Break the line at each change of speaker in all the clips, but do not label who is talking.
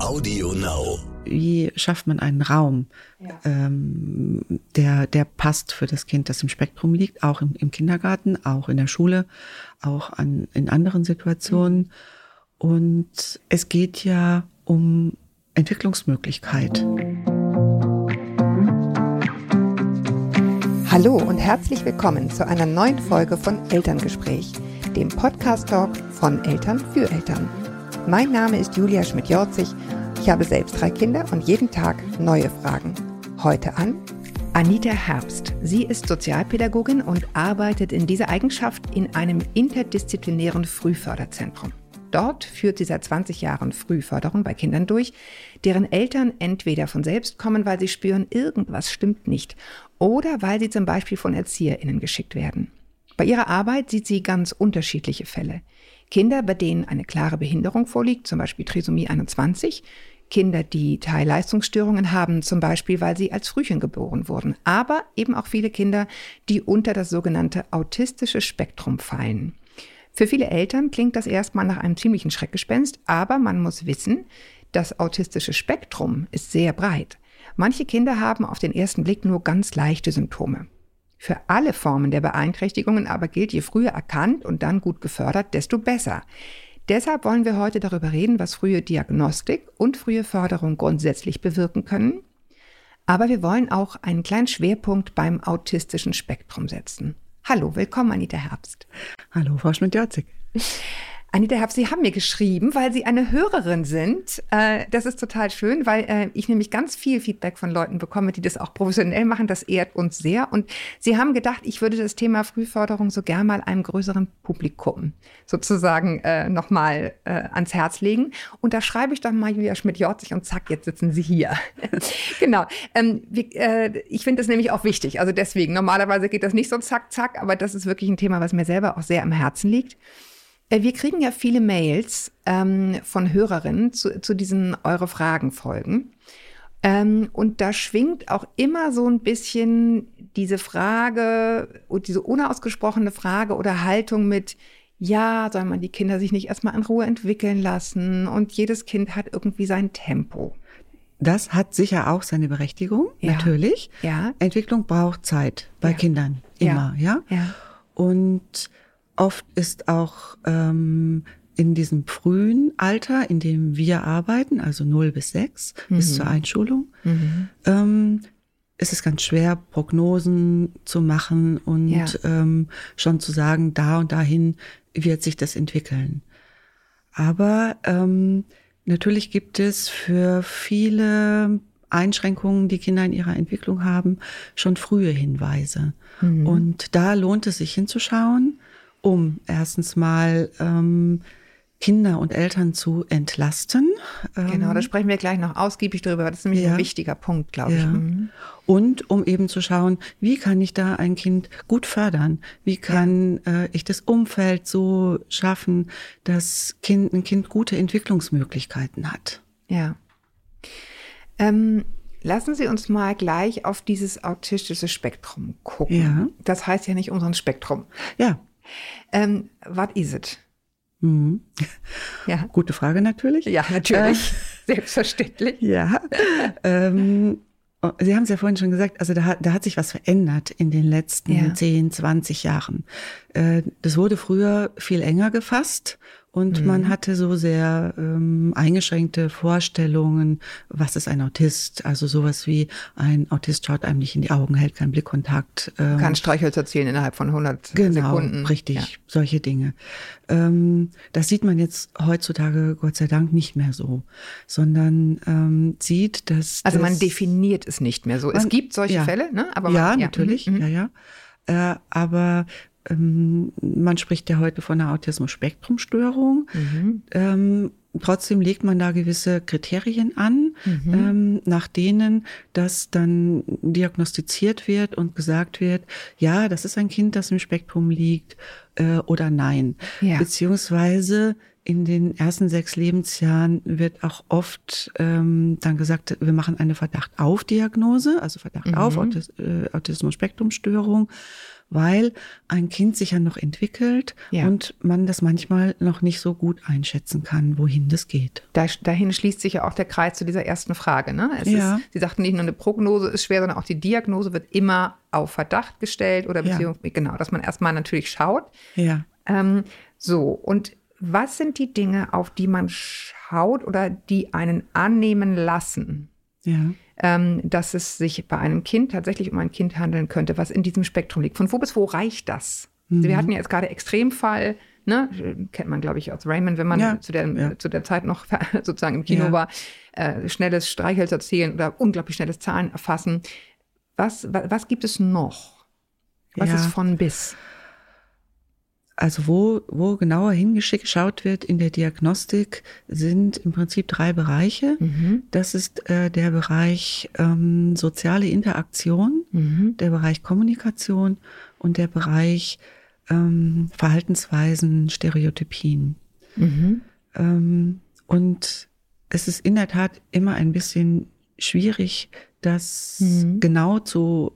Audio Now.
Wie schafft man einen Raum,
Ja.
ähm, der, der passt für das Kind, das im Spektrum liegt, auch im, im Kindergarten, auch in der Schule, auch an, in anderen Situationen. Und es geht ja um Entwicklungsmöglichkeit.
Hallo und herzlich willkommen zu einer neuen Folge von Elterngespräch, dem Podcast-Talk von Eltern für Eltern. Mein Name ist Julia Schmidt-Jorzig. Ich habe selbst drei Kinder und jeden Tag neue Fragen. Heute an Anita Herbst. Sie ist Sozialpädagogin und arbeitet in dieser Eigenschaft in einem interdisziplinären Frühförderzentrum. Dort führt sie seit 20 Jahren Frühförderung bei Kindern durch, deren Eltern entweder von selbst kommen, weil sie spüren, irgendwas stimmt nicht, oder weil sie zum Beispiel von ErzieherInnen geschickt werden. Bei ihrer Arbeit sieht sie ganz unterschiedliche Fälle. Kinder, bei denen eine klare Behinderung vorliegt, zum Beispiel Trisomie 21, Kinder, die Teilleistungsstörungen haben, zum Beispiel, weil sie als Frühchen geboren wurden, aber eben auch viele Kinder, die unter das sogenannte autistische Spektrum fallen. Für viele Eltern klingt das erstmal nach einem ziemlichen Schreckgespenst, aber man muss wissen, das autistische Spektrum ist sehr breit. Manche Kinder haben auf den ersten Blick nur ganz leichte Symptome. Für alle Formen der Beeinträchtigungen aber gilt, je früher erkannt und dann gut gefördert, desto besser. Deshalb wollen wir heute darüber reden, was frühe Diagnostik und frühe Förderung grundsätzlich bewirken können. Aber wir wollen auch einen kleinen Schwerpunkt beim autistischen Spektrum setzen. Hallo, willkommen Anita Herbst.
Hallo, Frau Schmidt-Jorzig.
Anita Herbst, Sie haben mir geschrieben, weil Sie eine Hörerin sind. Äh, das ist total schön, weil äh, ich nämlich ganz viel Feedback von Leuten bekomme, die das auch professionell machen. Das ehrt uns sehr. Und Sie haben gedacht, ich würde das Thema Frühförderung so gern mal einem größeren Publikum sozusagen äh, nochmal äh, ans Herz legen. Und da schreibe ich doch mal Julia Schmidt-Jorzig und zack, jetzt sitzen Sie hier. genau. Ähm, wir, äh, ich finde das nämlich auch wichtig. Also deswegen, normalerweise geht das nicht so zack, zack, aber das ist wirklich ein Thema, was mir selber auch sehr am Herzen liegt. Äh, Wir kriegen ja viele Mails ähm, von Hörerinnen zu, zu diesen Eure Fragen folgen. Ähm, und da schwingt auch immer so ein bisschen diese Frage, und diese unausgesprochene Frage oder Haltung mit, ja, soll man die Kinder sich nicht erstmal in Ruhe entwickeln lassen und jedes Kind hat irgendwie sein Tempo.
Das hat sicher auch seine Berechtigung,
Ja.
natürlich.
Ja.
Entwicklung braucht Zeit bei
Ja.
Kindern, immer, ja.
Ja.
Und oft ist auch ähm, in diesem frühen Alter, in dem wir arbeiten, also 0 bis 6, bis zur Einschulung, ähm, ist es ganz schwer, Prognosen zu machen und
Ja.
ähm, schon zu sagen, da und dahin wird sich das entwickeln. Aber ähm, natürlich gibt es für viele Einschränkungen, die Kinder in ihrer Entwicklung haben, schon frühe Hinweise. Und da lohnt es sich hinzuschauen, um erstens mal ähm, Kinder und Eltern zu entlasten.
Genau, da sprechen wir gleich noch ausgiebig drüber. Das ist nämlich
Ja.
ein wichtiger Punkt, glaube ich.
Ja.
Mhm.
Und um eben zu schauen, wie kann ich da ein Kind gut fördern? Wie kann äh, ich das Umfeld so schaffen, dass kind, ein Kind gute Entwicklungsmöglichkeiten hat?
Ja. Ähm, lassen Sie uns mal gleich auf dieses autistische Spektrum gucken.
Ja.
Das heißt ja nicht unseren Spektrum.
Ja,
Ähm, what is it?
mhm.
Ja.
gute Frage natürlich.
Ja, natürlich. Selbstverständlich.
Ja. ähm, oh, Sie haben es ja vorhin schon gesagt, also da, hat- da hat sich was verändert in den letzten
Ja.
10, 20 Jahren. Äh, das wurde früher viel enger gefasst und man hatte so sehr ähm, eingeschränkte Vorstellungen, was ist ein Autist? Also sowas wie ein Autist schaut einem nicht in die Augen, hält keinen Blickkontakt. ähm,
Kann Streichhölzer zählen innerhalb von 100
Genau,
Sekunden.
richtig,
Ja.
solche Dinge. Ähm, das sieht man jetzt heutzutage Gott sei Dank nicht mehr so, sondern ähm, sieht, dass
Also man
das,
definiert es nicht mehr so. es
Man-
gibt solche
ja.
Fälle, ne? Aber
ja,
man,
natürlich,
mhm, mhm.
ja, ja. Äh, aber ähm, man spricht ja heute von einer Autismus-Spektrum-Störung.
Mhm.
Ähm, trotzdem legt man da gewisse Kriterien an,
Mhm.
ähm, nach denen das dann diagnostiziert wird und gesagt wird, ja, das ist ein Kind, das im Spektrum liegt äh, oder nein.
Ja.
Beziehungsweise in den ersten sechs Lebensjahren wird auch oft ähm, dann gesagt, wir machen eine Verdacht auf Diagnose, also Verdacht auf Autis äh, Autismus-Spektrum-Störung, weil ein Kind sich ja noch entwickelt
Ja.
und man das manchmal noch nicht so gut einschätzen kann, wohin das geht.
Da, dahin schließt sich ja auch der Kreis zu dieser ersten Frage. Ne? Es
Ja.
ist, Sie sagten nicht nur eine Prognose ist schwer, sondern auch die Diagnose wird immer auf Verdacht gestellt oder
Ja.
beziehungsweise genau, dass man erstmal natürlich schaut.
Ja.
Ähm, so, und was sind die Dinge, auf die man schaut oder die einen annehmen lassen,
Ja.
Ähm, dass es sich bei einem Kind tatsächlich um ein Kind handeln könnte, was in diesem Spektrum liegt? Von wo bis wo reicht das?
Mhm.
Wir hatten ja jetzt gerade Extremfall, ne? kennt man, glaube ich, aus Raymond, wenn man
Ja,
zu, der,
ja.
zu der Zeit noch sozusagen im Kino
Ja.
war, äh, schnelles Streichhölzer zählen oder unglaublich schnelles Zahlen erfassen. Was, wa- was gibt es noch? Was ist von bis?
Also wo, wo genauer hingeschaut wird in der Diagnostik, sind im Prinzip drei Bereiche.
Mhm.
Das ist äh, der Bereich ähm, soziale Interaktion,
Mhm.
der Bereich Kommunikation und der Bereich ähm, Verhaltensweisen, Stereotypien.
Mhm.
Ähm, und es ist in der Tat immer ein bisschen schwierig, das
Mhm.
genau zu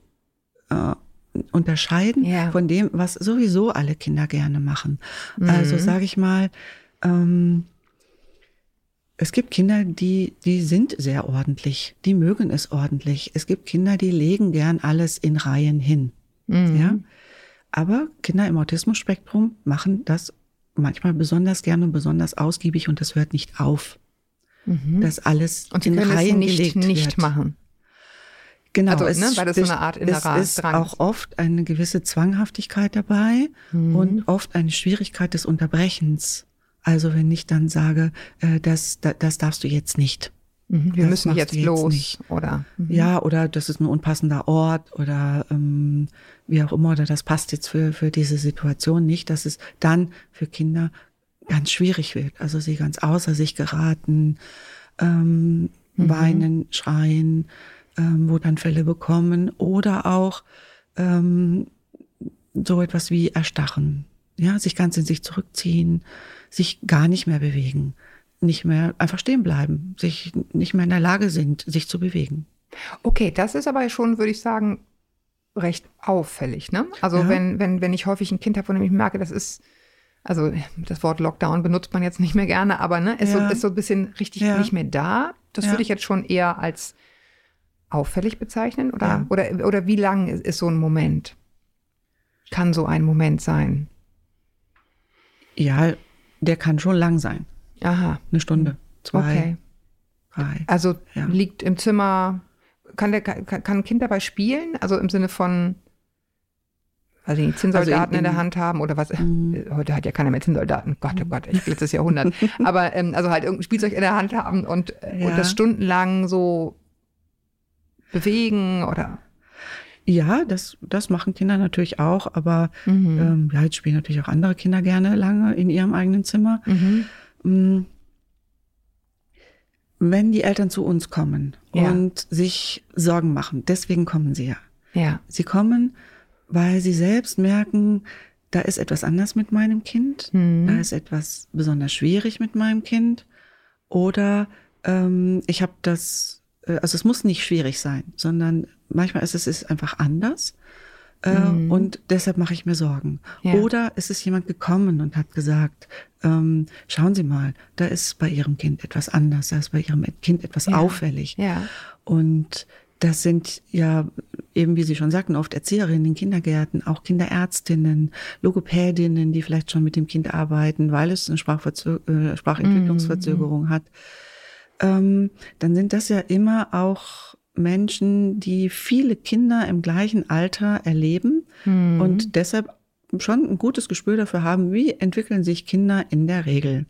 äh, unterscheiden
Ja.
von dem, was sowieso alle Kinder gerne machen.
Mhm.
Also sage ich mal, ähm, es gibt Kinder, die, die sind sehr ordentlich, die mögen es ordentlich. Es gibt Kinder, die legen gern alles in Reihen hin.
Mhm.
Ja? Aber Kinder im Autismus-Spektrum machen das manchmal besonders gern und besonders ausgiebig und das hört nicht auf,
Mhm.
dass alles
Und
in
können es
Reihen
nicht,
gelegt
nicht
wird.
machen.
Genau,
Also,
es,
ne, weil das so eine Art innerer
es ist
Drang
auch oft eine gewisse Zwanghaftigkeit dabei
Mhm.
und oft eine Schwierigkeit des Unterbrechens. Also wenn ich dann sage, äh, das, das, das darfst du jetzt nicht.
Mhm. Wir
Das
müssen jetzt
jetzt
los.
nicht.
Oder? Mhm.
Ja, oder das ist ein unpassender Ort oder ähm, wie auch immer, oder das passt jetzt für, für diese Situation nicht, dass es dann für Kinder ganz schwierig wird. Also sie ganz außer sich geraten, ähm, weinen, schreien, ähm, Wutanfälle bekommen oder auch ähm, so etwas wie Erstarren. Ja, sich ganz in sich zurückziehen, sich gar nicht mehr bewegen, nicht mehr einfach stehen bleiben, sich nicht mehr in der Lage sind, sich zu bewegen.
Okay, das ist aber schon, würde ich sagen, recht auffällig. Ne? Also
Ja.
wenn, wenn, wenn ich häufig ein Kind habe, von dem ich merke, das ist, also das Wort Lockdown benutzt man jetzt nicht mehr gerne, aber ne, ist,
Ja.
so, ist so ein bisschen richtig
Ja.
nicht mehr da. Das würde ich jetzt schon eher als auffällig bezeichnen. Oder,
Ja.
oder, oder wie lang ist, ist so ein Moment? Kann so ein Moment sein?
Ja, der kann schon lang sein.
Aha.
Eine Stunde, zwei,
Okay.
drei.
Also
Ja.
liegt im Zimmer, kann, der, kann, kann ein Kind dabei spielen? Also im Sinne von, also die Zinnsoldaten
Also in-
in, der Hand haben oder was?
Mhm.
Heute hat ja keiner mehr Zinnsoldaten. Gott, oh Gott, ich letztes Jahrhundert. Aber ähm, also halt irgendein Spielzeug in der Hand haben und, äh, und
Ja.
das stundenlang so bewegen oder.
Ja, das, das machen Kinder natürlich auch, aber
Mhm.
ähm, ja, jetzt spielen natürlich auch andere Kinder gerne lange in ihrem eigenen Zimmer.
Mhm.
Mm. Wenn die Eltern zu uns kommen
Ja.
und sich Sorgen machen, deswegen kommen sie ja.
Ja.
Sie kommen, weil sie selbst merken, da ist etwas anders mit meinem Kind,
Mhm.
da ist etwas besonders schwierig mit meinem Kind oder ähm, ich habe das, also es muss nicht schwierig sein, sondern manchmal ist es ist einfach anders äh,
Mhm.
und deshalb mache ich mir Sorgen.
Ja.
Oder es ist jemand gekommen und hat gesagt, ähm, schauen Sie mal, da ist bei Ihrem Kind etwas anders, da ist bei Ihrem Kind etwas
Ja.
auffällig.
Ja.
Und das sind ja eben, wie Sie schon sagten, oft Erzieherinnen in Kindergärten, auch Kinderärztinnen, Logopädinnen, die vielleicht schon mit dem Kind arbeiten, weil es eine Sprachverzö äh, Sprachentwicklungsverzögerung hat. Ähm, dann sind das ja immer auch Menschen, die viele Kinder im gleichen Alter erleben
Mhm.
und deshalb schon ein gutes Gespür dafür haben, wie entwickeln sich Kinder in der Regel.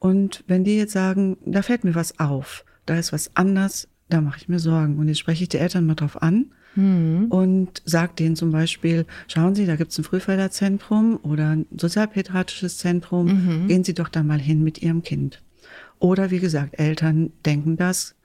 Und wenn die jetzt sagen, da fällt mir was auf, da ist was anders, da mache ich mir Sorgen. Und jetzt spreche ich die Eltern mal drauf an
Mhm.
und sage denen zum Beispiel, schauen Sie, da gibt es ein Frühförderzentrum oder ein sozialpädiatrisches Zentrum,
Mhm.
gehen Sie doch da mal hin mit Ihrem Kind. Oder wie gesagt, Eltern denken das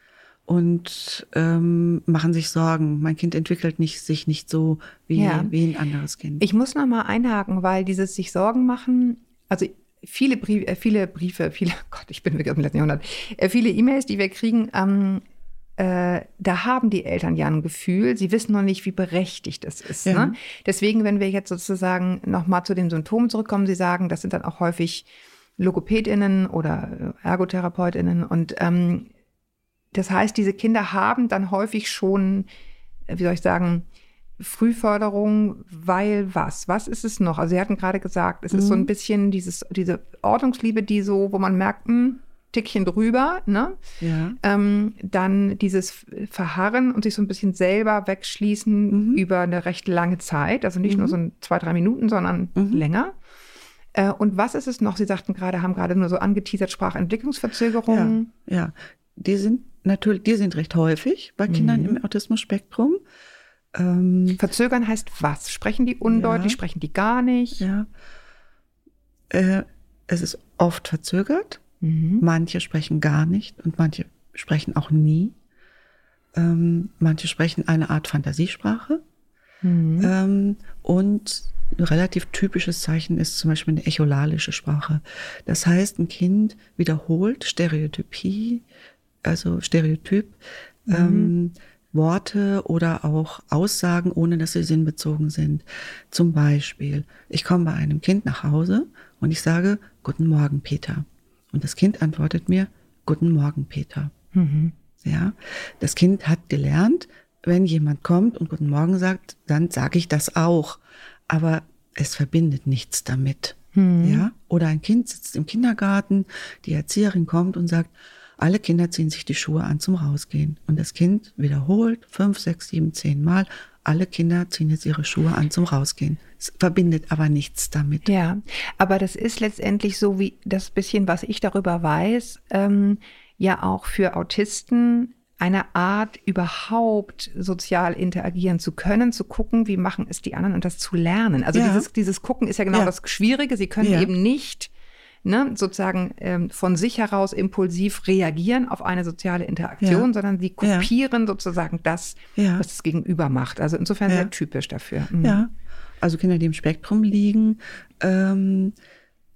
und ähm, machen sich Sorgen. Mein Kind entwickelt nicht, sich nicht so wie,
Ja.
wie ein anderes Kind.
Ich muss noch mal einhaken, weil dieses sich Sorgen machen, also viele Briefe, äh, viele Briefe, viele, Gott, ich bin wirklich dem letzten Jahrhundert, äh, viele E-Mails, die wir kriegen, ähm, äh, da haben die Eltern ja ein Gefühl, sie wissen noch nicht, wie berechtigt es ist. Ja. Ne? Deswegen, wenn wir jetzt sozusagen nochmal zu den Symptomen zurückkommen, Sie sagen, das sind dann auch häufig LogopädInnen oder ErgotherapeutInnen und ähm, das heißt, diese Kinder haben dann häufig schon, wie soll ich sagen, Frühförderung, weil was? Was ist es noch? Also Sie hatten gerade gesagt, es mhm. ist so ein mhm. bisschen dieses, diese Ordnungsliebe, die so, wo man merkt, mh, hm, Tickchen drüber, ne? Ja. Ähm, dann dieses Verharren und sich so ein bisschen selber wegschließen mhm. über eine recht lange Zeit, also nicht mhm. nur so ein, zwei, drei Minuten, sondern mhm. länger. Äh, und was ist es noch? Sie sagten gerade, haben gerade nur so angeteasert Sprachentwicklungsverzögerungen.
Ja, ja. die sind natürlich, die sind recht häufig bei Kindern mhm. im Autismus-Spektrum.
Ähm, Verzögern heißt was? Sprechen die undeutlich? Ja. Sprechen die gar nicht?
Ja. Äh, es ist oft verzögert. Mhm. Manche sprechen gar nicht und manche sprechen auch nie. Ähm, manche sprechen eine Art Fantasiesprache. Mhm. Ähm, und ein relativ typisches Zeichen ist zum Beispiel eine echolalische Sprache. Das heißt, ein Kind wiederholt Stereotypie, also Stereotyp, mhm. ähm, Worte oder auch Aussagen, ohne dass sie sinnbezogen sind. Zum Beispiel, ich komme bei einem Kind nach Hause und ich sage, Guten Morgen, Peter. Und das Kind antwortet mir, Guten Morgen, Peter. Mhm. Ja, das Kind hat gelernt, wenn jemand kommt und Guten Morgen sagt, dann sage ich das auch. Aber es verbindet nichts damit. Mhm. Ja, oder ein Kind sitzt im Kindergarten, die Erzieherin kommt und sagt, alle Kinder ziehen sich die Schuhe an zum Rausgehen. Und das Kind wiederholt fünf, sechs, sieben, zehn Mal, alle Kinder ziehen jetzt ihre Schuhe an zum Rausgehen. Es verbindet aber nichts damit.
Ja, aber das ist letztendlich so wie das bisschen, was ich darüber weiß, ähm, ja auch für Autisten eine Art, überhaupt sozial interagieren zu können, zu gucken, wie machen es die anderen und das zu lernen. Also ja. dieses, dieses Gucken ist ja genau ja. das Schwierige. Sie können ja. eben nicht ne, sozusagen ähm, von sich heraus impulsiv reagieren auf eine soziale Interaktion, sondern sie kopieren sozusagen das, was das Gegenüber macht. Also insofern sehr typisch dafür.
Mhm. Ja, also Kinder, die im Spektrum liegen, ähm,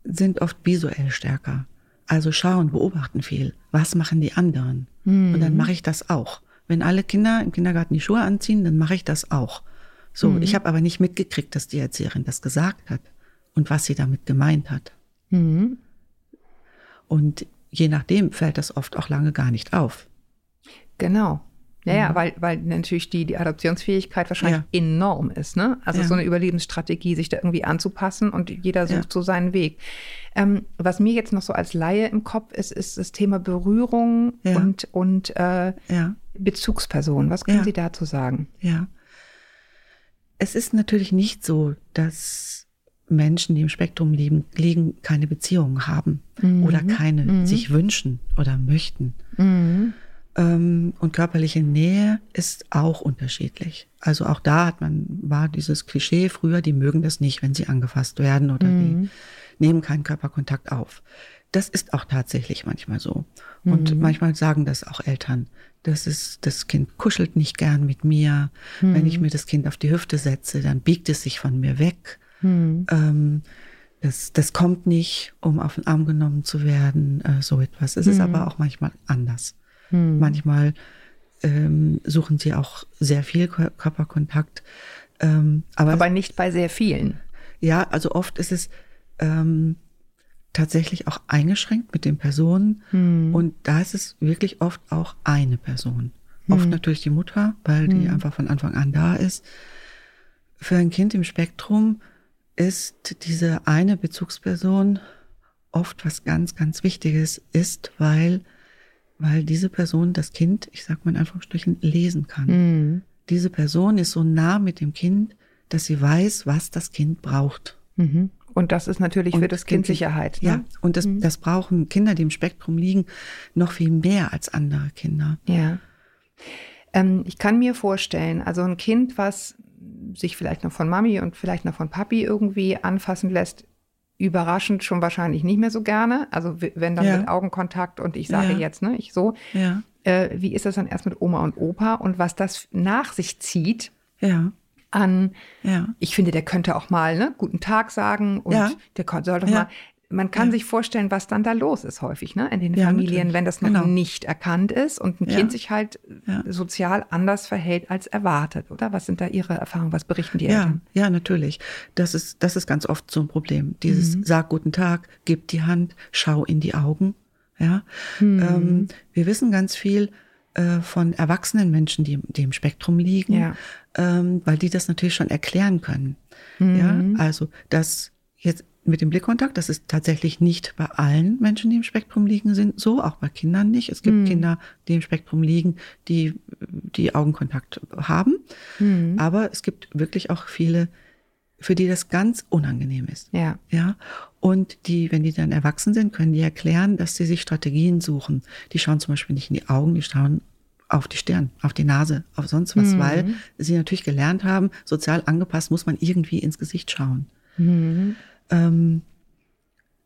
sind oft visuell stärker. Also schauen, beobachten viel. Was machen die anderen? Mhm. Und dann mache ich das auch. Wenn alle Kinder im Kindergarten die Schuhe anziehen, dann mache ich das auch. So, mhm. ich habe aber nicht mitgekriegt, dass die Erzieherin das gesagt hat und was sie damit gemeint hat. Mhm. Und je nachdem fällt das oft auch lange gar nicht auf.
Genau. Ja, ja, mhm. weil, weil natürlich die, die Adoptionsfähigkeit wahrscheinlich ja. enorm ist. Ne? Also ja. so eine Überlebensstrategie, sich da irgendwie anzupassen und jeder sucht ja. so seinen Weg. Ähm, was mir jetzt noch so als Laie im Kopf ist, ist das Thema Berührung und, und äh, Bezugsperson. Was können Sie dazu sagen?
Ja. Es ist natürlich nicht so, dass Menschen, die im Spektrum liegen, liegen keine Beziehungen haben mhm. oder keine mhm. sich wünschen oder möchten. Mhm. Ähm, und körperliche Nähe ist auch unterschiedlich. Also auch da hat man, war dieses Klischee früher, die mögen das nicht, wenn sie angefasst werden oder die mhm. nehmen keinen Körperkontakt auf. Das ist auch tatsächlich manchmal so. Und mhm. manchmal sagen das auch Eltern. Das ist, das Kind kuschelt nicht gern mit mir. Wenn ich mhm. mir das Kind auf die Hüfte setze, dann biegt es sich von mir weg. Hm. Ähm, das, das kommt nicht, um auf den Arm genommen zu werden, äh, so etwas. Es ist aber auch manchmal anders. Hm. Manchmal ähm, suchen sie auch sehr viel Körperkontakt.
Ähm, aber, aber nicht bei sehr vielen.
Ja, also oft ist es ähm, tatsächlich auch eingeschränkt mit den Personen. Hm. Und da ist es wirklich oft auch eine Person. Oft hm. natürlich die Mutter, weil die hm. einfach von Anfang an da ist. Für ein Kind im Spektrum ist diese eine Bezugsperson oft was ganz, ganz Wichtiges ist, weil, weil diese Person das Kind, ich sag mal in Anführungsstrichen, lesen kann. Mhm. Diese Person ist so nah mit dem Kind, dass sie weiß, was das Kind braucht.
Mhm. Und das ist natürlich und für das Kind Sicherheit.
Ne? Ja, und das, mhm. das brauchen Kinder, die im Spektrum liegen, noch viel mehr als andere Kinder.
Ja. Ähm, ich kann mir vorstellen, also ein Kind, was sich vielleicht noch von Mami und vielleicht noch von Papi irgendwie anfassen lässt, überraschend schon wahrscheinlich nicht mehr so gerne. Also wenn dann ja. mit Augenkontakt und ich sage ja. jetzt, ne, ich so. Ja. Äh, wie ist das dann erst mit Oma und Opa und was das nach sich zieht?
Ja.
An, ja. ich finde, der könnte auch mal ne, guten Tag sagen und der soll doch mal man kann ja. sich vorstellen, was dann da los ist häufig, ne, in den ja, Familien, natürlich. wenn das noch genau. nicht erkannt ist und ein ja. Kind sich halt sozial anders verhält als erwartet, oder? Was sind da Ihre Erfahrungen? Was berichten die Eltern?
Ja, natürlich. Das ist, das ist ganz oft so ein Problem. Dieses mhm. Sag guten Tag, gib die Hand, schau in die Augen. Ja. Mhm. Ähm, wir wissen ganz viel äh, von erwachsenen Menschen, die, die im Spektrum liegen, ähm, weil die das natürlich schon erklären können. Mhm. Ja, also das jetzt mit dem Blickkontakt, das ist tatsächlich nicht bei allen Menschen, die im Spektrum liegen, sind so, auch bei Kindern nicht. Es gibt mhm. Kinder, die im Spektrum liegen, die die Augenkontakt haben, mhm. aber es gibt wirklich auch viele, für die das ganz unangenehm ist.
Ja.
Ja. Und die, wenn die dann erwachsen sind, können die erklären, dass sie sich Strategien suchen. Die schauen zum Beispiel nicht in die Augen, die schauen auf die Stirn, auf die Nase, auf sonst was, mhm. weil sie natürlich gelernt haben, sozial angepasst muss man irgendwie ins Gesicht schauen. Mhm. Ähm,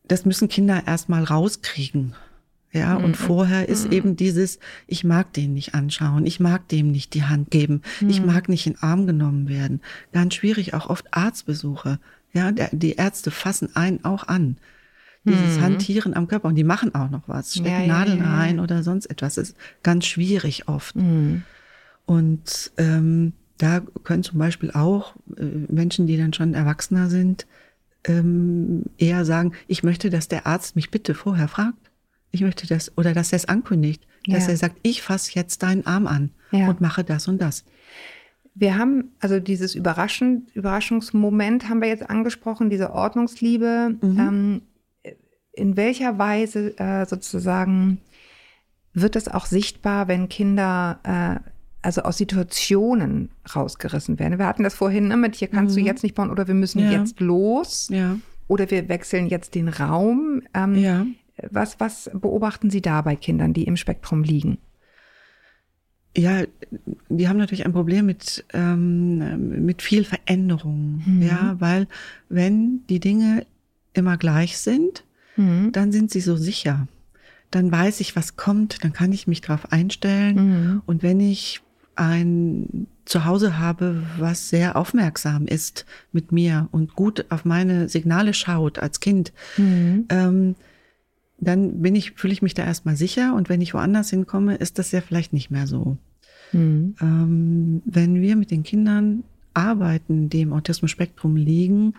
das müssen Kinder erstmal rauskriegen. Ja, und mhm. vorher ist mhm. eben dieses, ich mag den nicht anschauen, ich mag dem nicht die Hand geben, mhm. ich mag nicht in den Arm genommen werden. Ganz schwierig, auch oft Arztbesuche. Ja, der, die Ärzte fassen einen auch an. Dieses mhm. Hantieren am Körper und die machen auch noch was, stecken ja, Nadeln ja, ja, rein oder sonst etwas. Das ist ganz schwierig oft. Mhm. Und ähm, da können zum Beispiel auch äh, Menschen, die dann schon erwachsener sind, ähm, eher sagen, ich möchte, dass der Arzt mich bitte vorher fragt. Ich möchte das, oder dass er es ankündigt, ja. dass er sagt, ich fasse jetzt deinen Arm an ja. und mache das und das.
Wir haben, also dieses Überraschen, Überraschungsmoment haben wir jetzt angesprochen, diese Ordnungsliebe. Mhm. Ähm, in welcher Weise äh, sozusagen wird das auch sichtbar, wenn Kinder äh, also aus Situationen rausgerissen werden? Wir hatten das vorhin ne, mit, hier kannst mhm. du jetzt nicht bauen oder wir müssen ja. jetzt los.
Ja.
Oder wir wechseln jetzt den Raum. Ähm, ja. Was, was beobachten Sie da bei Kindern, die im Spektrum liegen?
Ja, die haben natürlich ein Problem mit, ähm, mit viel Veränderung. Mhm. Ja, weil wenn die Dinge immer gleich sind, mhm. dann sind sie so sicher. Dann weiß ich, was kommt, dann kann ich mich darauf einstellen. Mhm. Und wenn ich ein Zuhause habe, was sehr aufmerksam ist mit mir und gut auf meine Signale schaut als Kind, mhm. ähm, dann bin ich, fühle ich mich da erstmal sicher und wenn ich woanders hinkomme, ist das ja vielleicht nicht mehr so. Mhm. Ähm, wenn wir mit den Kindern arbeiten, die im Autismus-Spektrum liegen,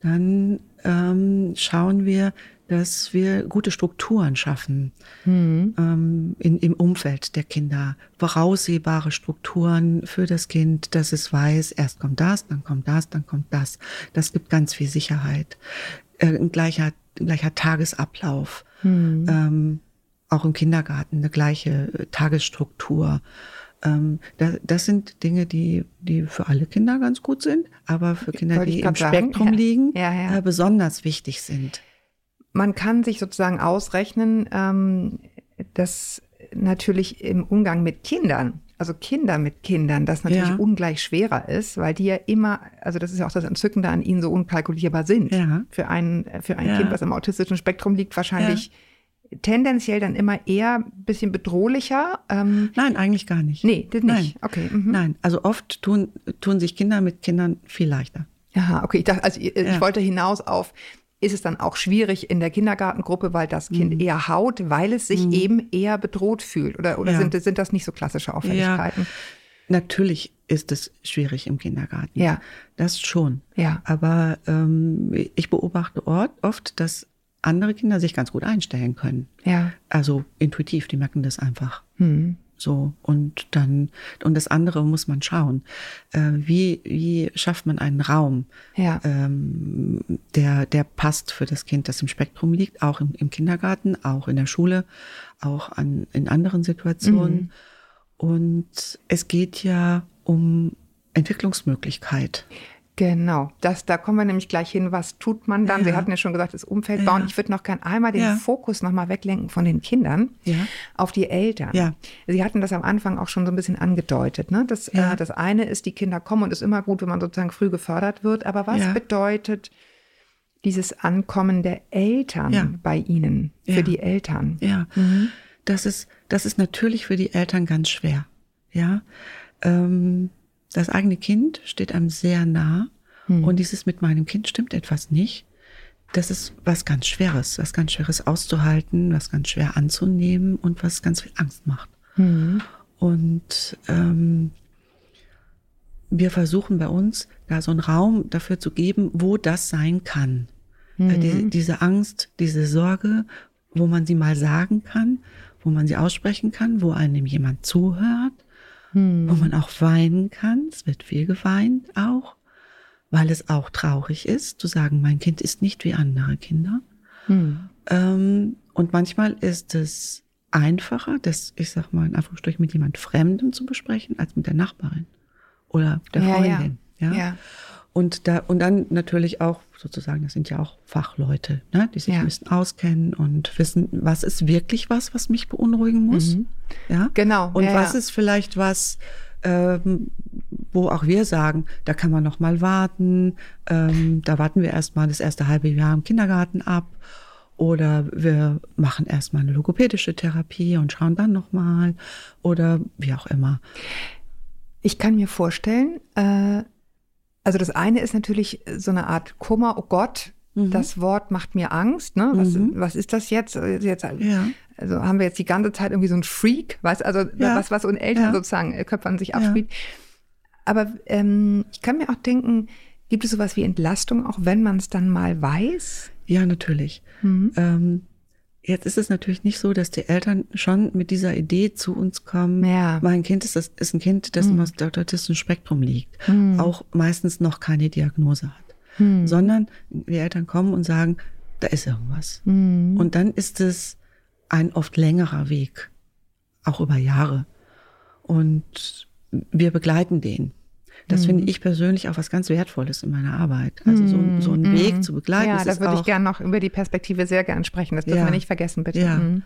dann ähm, schauen wir, dass wir gute Strukturen schaffen mhm. ähm, in, im Umfeld der Kinder, voraussehbare Strukturen für das Kind, dass es weiß, erst kommt das, dann kommt das, dann kommt das. Das gibt ganz viel Sicherheit. Äh, ein gleicher gleicher Tagesablauf, hm. ähm, auch im Kindergarten eine gleiche äh, Tagesstruktur. Ähm, das, das sind Dinge, die, die für alle Kinder ganz gut sind, aber für Kinder, die im Spektrum sagen. liegen, ja, ja. Äh, besonders wichtig sind.
Man kann sich sozusagen ausrechnen, ähm, dass natürlich im Umgang mit Kindern also Kinder mit Kindern, das natürlich ja. ungleich schwerer ist, weil die ja immer, also das ist ja auch das Entzückende an ihnen, so unkalkulierbar sind. Ja. Für ein, für ein ja. Kind, was im autistischen Spektrum liegt, wahrscheinlich tendenziell dann immer eher ein bisschen bedrohlicher.
Ähm, Nein, eigentlich gar nicht.
Nee, das nicht.
Nein. Okay. Mhm. Nein, also oft tun, tun sich Kinder mit Kindern viel leichter.
Aha, okay. Ich dachte, also ich, ich wollte hinaus auf, ist es dann auch schwierig in der Kindergartengruppe, weil das Kind mhm. eher haut, weil es sich mhm. eben eher bedroht fühlt? Oder, oder ja. sind, sind das nicht so klassische Auffälligkeiten? Ja.
Natürlich ist es schwierig im Kindergarten.
Ja.
Das schon. Ja. Aber ähm, ich beobachte oft, dass andere Kinder sich ganz gut einstellen können.
Ja.
Also intuitiv, die merken das einfach. Mhm. So, und dann, und das andere muss man schauen. Äh, wie, wie schafft man einen Raum, ja. ähm, der, der passt für das Kind, das im Spektrum liegt, auch im, im Kindergarten, auch in der Schule, auch an, in anderen Situationen. Mhm. Und es geht ja um Entwicklungsmöglichkeit.
Genau, das, da kommen wir nämlich gleich hin. Was tut man dann? Ja. Sie hatten ja schon gesagt, das Umfeld bauen. Ich würde noch gern einmal den ja. Fokus nochmal weglenken von den Kindern ja. auf die Eltern. Ja. Sie hatten das am Anfang auch schon so ein bisschen angedeutet. Ne? Das, äh, das eine ist, die Kinder kommen und es ist immer gut, wenn man sozusagen früh gefördert wird. Aber was bedeutet dieses Ankommen der Eltern bei Ihnen, für die Eltern?
Ja, mhm. das, ist, das ist natürlich für die Eltern ganz schwer. Ja. Ähm, das eigene Kind steht einem sehr nah hm. und dieses mit meinem Kind stimmt etwas nicht. das ist was ganz Schweres, was ganz Schweres auszuhalten, was ganz schwer anzunehmen und was ganz viel Angst macht. Mhm. Und ähm, wir versuchen bei uns da so einen Raum dafür zu geben, wo das sein kann. Mhm. die, diese Angst, diese Sorge, wo man sie mal sagen kann, wo man sie aussprechen kann, wo einem jemand zuhört, mhm. wo man auch weinen kann. Es wird viel geweint auch, weil es auch traurig ist, zu sagen, mein Kind ist nicht wie andere Kinder. Mhm. Ähm, und manchmal ist es einfacher, das, ich sag mal, in Anführungsstrichen mit jemand Fremdem zu besprechen, als mit der Nachbarin oder der Freundin. Ja, ja. ja. Und da, und dann natürlich auch sozusagen, das sind ja auch Fachleute, ne, die sich ja. ein bisschen auskennen und wissen, was ist wirklich was, was mich beunruhigen muss. Mhm. Ja.
Genau.
Und ja, was ist vielleicht was, ähm, wo auch wir sagen, da kann man noch mal warten, ähm, da warten wir erstmal das erste halbe Jahr im Kindergarten ab oder wir machen erstmal eine logopädische Therapie und schauen dann noch mal oder wie auch immer.
Ich kann mir vorstellen, äh, also das eine ist natürlich so eine Art Kummer, oh Gott, mhm. das Wort macht mir Angst. Ne? Was, mhm. was ist das jetzt? jetzt ja. Also haben wir jetzt die ganze Zeit irgendwie so ein Freak, weißt also ja. was, was in Eltern ja. sozusagen äh, Köpfern sich abspielt. Aber ähm, ich kann mir auch denken, gibt es sowas wie Entlastung, auch wenn man es dann mal weiß?
Ja, natürlich. Mhm. Ähm, Jetzt ist es natürlich nicht so, dass die Eltern schon mit dieser Idee zu uns kommen. Ja. Mein Kind ist, das, ist ein Kind, das mhm. im autistischen Spektrum liegt, mhm. auch meistens noch keine Diagnose hat, mhm. sondern die Eltern kommen und sagen, da ist irgendwas. Mhm. Und dann ist es ein oft längerer Weg, auch über Jahre. Und wir begleiten den. Das mhm. finde ich persönlich auch was ganz Wertvolles in meiner Arbeit. Also so, so einen mhm. Weg zu begleiten.
Ja, da würde ich gerne noch über die Perspektive sehr gern sprechen. Das dürfen ja, wir nicht vergessen, bitte.
Ja. Mhm.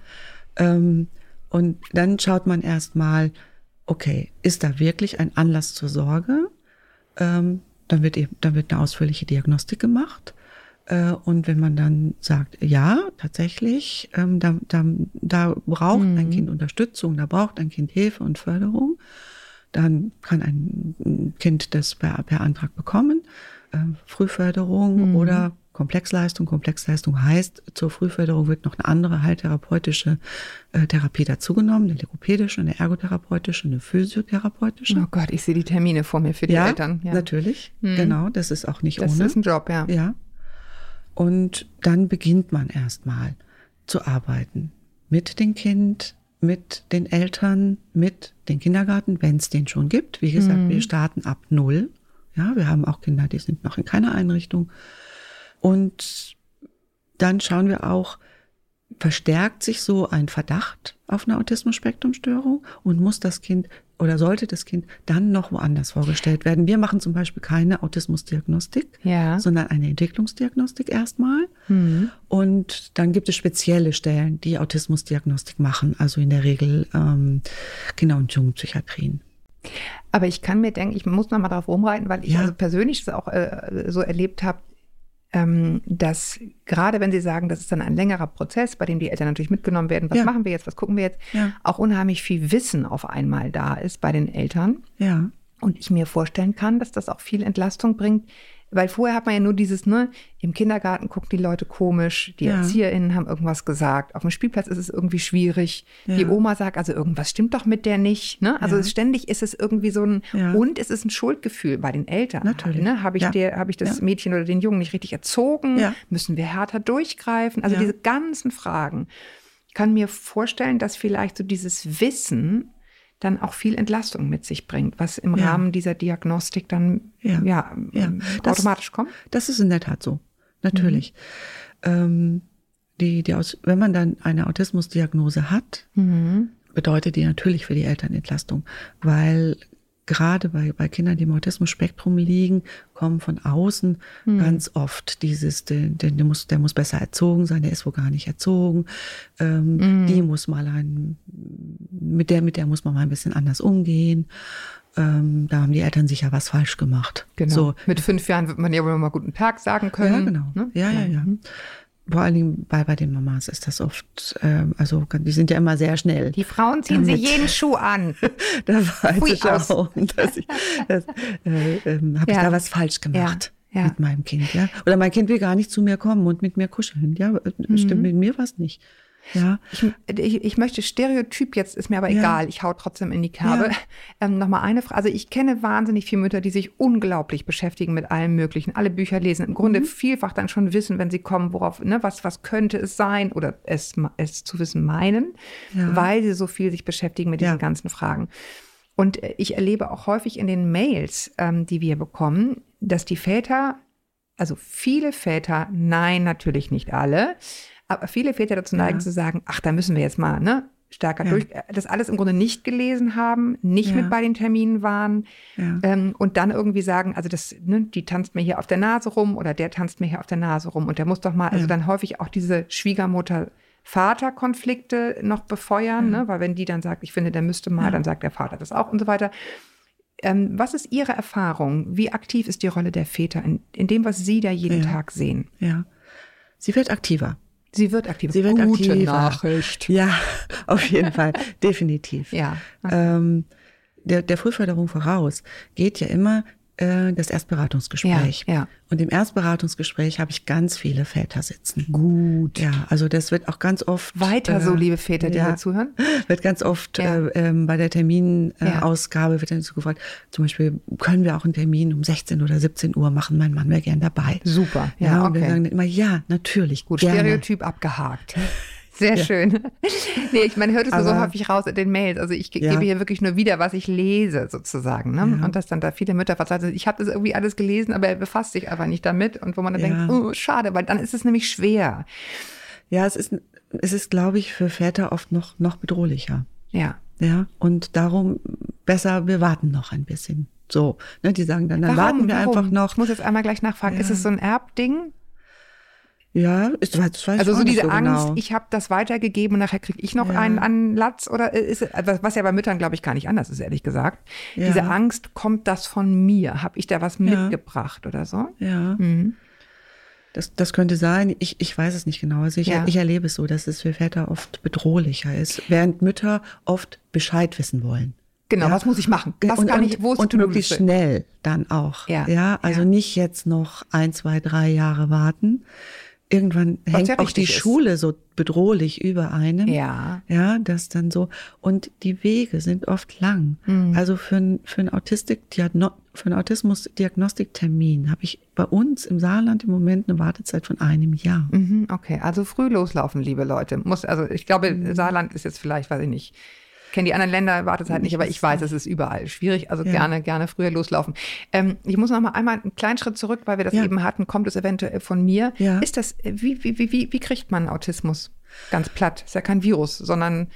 Ähm, und dann schaut man erstmal, okay, ist da wirklich ein Anlass zur Sorge? Ähm, dann wird eben, dann wird eine ausführliche Diagnostik gemacht. Äh, und wenn man dann sagt, ja, tatsächlich, ähm, da, da, da braucht mhm. ein Kind Unterstützung, da braucht ein Kind Hilfe und Förderung, dann kann ein Kind das per, per Antrag bekommen. Äh, Frühförderung mhm. oder Komplexleistung. Komplexleistung heißt, zur Frühförderung wird noch eine andere heiltherapeutische äh, Therapie dazugenommen, eine logopädische, eine ergotherapeutische, eine physiotherapeutische.
Oh Gott, ich sehe die Termine vor mir für die
ja,
Eltern.
Ja, natürlich. Mhm. Genau, das ist auch nicht
das
ohne.
Das ist ein Job, ja.
Ja. Und dann beginnt man erstmal zu arbeiten mit dem Kind, mit den Eltern, mit den Kindergarten, wenn es den schon gibt. Wie gesagt, mhm. wir starten ab null. Ja, wir haben auch Kinder, die sind noch in keiner Einrichtung. Und dann schauen wir auch, verstärkt sich so ein Verdacht auf eine Autismus-Spektrum-Störung und muss das Kind oder sollte das Kind dann noch woanders vorgestellt werden. Wir machen zum Beispiel keine Autismusdiagnostik, ja. sondern eine Entwicklungsdiagnostik erstmal. Mhm. Und dann gibt es spezielle Stellen, die Autismusdiagnostik machen, also in der Regel ähm, Kinder- und Jugendpsychiatrien.
Aber ich kann mir denken, ich muss noch mal darauf rumreiten, weil ich ja. also persönlich das auch äh, so erlebt habe, ähm, dass gerade wenn Sie sagen, das ist dann ein längerer Prozess, bei dem die Eltern natürlich mitgenommen werden, was ja. machen wir jetzt, was gucken wir jetzt, ja. auch unheimlich viel Wissen auf einmal da ist bei den Eltern. Ja. Und ich mir vorstellen kann, dass das auch viel Entlastung bringt, weil vorher hat man ja nur dieses, ne, im Kindergarten gucken die Leute komisch, die ja. ErzieherInnen haben irgendwas gesagt, auf dem Spielplatz ist es irgendwie schwierig, ja. die Oma sagt, also irgendwas stimmt doch mit der nicht, ne? Also ja. ständig ist es irgendwie so ein, und es ist ein Schuldgefühl bei den Eltern.
Natürlich.
Ne? Habe ich, der, hab ich das Mädchen oder den Jungen nicht richtig erzogen? Müssen wir härter durchgreifen? Also diese ganzen Fragen. Ich kann mir vorstellen, dass vielleicht so dieses Wissen dann auch viel Entlastung mit sich bringt, was im ja. Rahmen dieser Diagnostik dann ja, ja, ja. Ähm, automatisch
das,
kommt.
Das ist in der Tat so, natürlich. Mhm. Ähm, die, die aus, wenn man dann eine Autismusdiagnose hat, mhm. bedeutet die natürlich für die Eltern Entlastung, weil gerade bei, bei Kindern, die im Autismus-Spektrum liegen, kommen von außen hm. ganz oft dieses, der, der, muss, der muss besser erzogen sein, der ist wohl gar nicht erzogen, ähm, hm. die muss mal ein, mit der, mit der muss man mal ein bisschen anders umgehen. Ähm, da haben die Eltern sicher was falsch gemacht.
Genau. So. Mit fünf Jahren wird man ja wohl mal guten Tag sagen können.
Ja, genau. Ne? Ja, ja, ja. ja. Mhm vor allen Dingen bei, bei den Mamas ist das oft, ähm, also die sind ja immer sehr schnell.
Die Frauen ziehen damit, sich jeden Schuh an.
da weiß Hui ich auch, dass ich, das, äh, äh, habe ja. ich da was falsch gemacht.
Ja.
mit meinem Kind, ja. Oder mein Kind will gar nicht zu mir kommen und mit mir kuscheln, ja.
Mhm.
Stimmt mit mir was nicht. Ja.
Ich, ich, ich möchte Stereotyp jetzt, ist mir aber
Ja.
egal, ich hau trotzdem in die Kerbe.
Ja.
Ähm, Nochmal eine Frage. Also ich kenne wahnsinnig viele Mütter, die sich unglaublich beschäftigen mit allem Möglichen, alle Bücher lesen, im
Mhm.
Grunde vielfach dann schon wissen, wenn sie kommen, worauf, ne, was, was könnte es sein oder es, es zu wissen meinen,
Ja.
weil sie so viel sich beschäftigen mit diesen ganzen Fragen. Und äh, ich erlebe auch häufig in den Mails, ähm, die wir bekommen, dass die Väter, also viele Väter, nein, natürlich nicht alle, aber viele Väter dazu neigen
Ja.
zu sagen, ach, da müssen wir jetzt mal ne, stärker
Ja.
durch, äh, das alles im Grunde nicht gelesen haben, nicht
Ja.
mit bei den Terminen waren ähm, und dann irgendwie sagen, also das, ne, die tanzt mir hier auf der Nase rum oder der tanzt mir hier auf der Nase rum und der muss doch mal, also dann häufig auch diese Schwiegermutter Vater-Konflikte noch befeuern, ne? weil wenn die dann sagt, ich finde, der müsste mal,
Ja.
dann sagt der Vater das auch und so weiter. Ähm, was ist Ihre Erfahrung? Wie aktiv ist die Rolle der Väter in, in dem, was Sie da jeden
Ja.
Tag sehen?
Ja. Sie wird aktiver.
Sie wird aktiv.
Sie wird
Gute
aktiver.
Nachricht.
Ja, auf jeden Fall. Definitiv.
Ja.
Ähm, der, der Frühförderung voraus geht ja immer äh, das Erstberatungsgespräch.
Ja, ja.
Und im Erstberatungsgespräch habe ich ganz viele Väter sitzen.
Gut.
Ja, also das wird auch ganz oft
Weiter so,
äh,
liebe Väter, die
ja.
zuhören.
wird ganz oft
Ja.
äh, ähm, bei der Terminausgabe
Ja.
wird dann so gefragt, zum Beispiel, können wir auch einen Termin um 16 oder 17 Uhr machen? Mein Mann wäre gern dabei.
Super.
Ja,
Ja,
und wir sagen dann immer, ja, natürlich,
Gut,
gerne.
Stereotyp abgehakt. Sehr schön. Nee, ich meine, hört es nur so häufig raus in den Mails. Also ich
Ja.
gebe hier wirklich nur wieder, was ich lese, sozusagen. Ne?
Ja.
Und dass dann da viele Mütter verzeihen, ich habe das irgendwie alles gelesen, aber er befasst sich einfach nicht damit. Und wo man dann
Ja.
denkt, oh, schade, weil dann ist es nämlich schwer.
Ja, es ist, es ist, glaube ich, für Väter oft noch, noch bedrohlicher.
Ja.
Ja, und darum besser, wir warten noch ein bisschen. So, ne, die sagen dann, dann warten wir
Warum?
einfach noch.
Ich muss jetzt einmal gleich nachfragen, ist es so ein Erbding?
Ja, ist, das weiß ich
Also
auch
so diese
so
Angst,
genau.
ich habe das weitergegeben und nachher kriege ich noch
Ja.
einen an Latz oder ist es, was was ja bei Müttern glaube ich gar nicht anders ist, ehrlich gesagt.
Ja.
Diese Angst, kommt das von mir? Habe ich da was
Ja.
mitgebracht oder so?
Ja,
Mhm.
das, das könnte sein. Ich, ich weiß es nicht genau. Also ich, ich erlebe es so, dass es für Väter oft bedrohlicher ist, während Mütter oft Bescheid wissen wollen.
Genau,
Ja.
was muss ich machen? Was
und,
kann ich, wo ist
und möglichst schnell dann auch.
Ja.
ja also
Ja.
nicht jetzt noch ein, zwei, drei Jahre warten. Irgendwann
Was
hängt
ja
auch die
ist.
Schule so bedrohlich über einem.
Ja.
Ja, das dann so. Und die Wege sind oft lang.
Mhm.
Also für ein, für ein Autistik, für einen Autismus-Diagnostiktermin habe ich bei uns im Saarland im Moment eine Wartezeit von einem Jahr.
Mhm, okay, also früh loslaufen, liebe Leute. Muss, also ich glaube,
Mhm.
Saarland ist jetzt vielleicht, weiß ich nicht. Kenne die anderen Länder, Wartezeit nicht, aber ich weiß, es ist überall schwierig. Also
Ja.
gerne, gerne früher loslaufen. Ähm, ich muss noch mal einmal einen kleinen Schritt zurück, weil wir das
Ja.
eben hatten. Kommt es eventuell von mir?
Ja.
Ist das, äh, wie, wie, wie, wie, wie kriegt man Autismus? Ganz platt. Ist ja kein Virus, sondern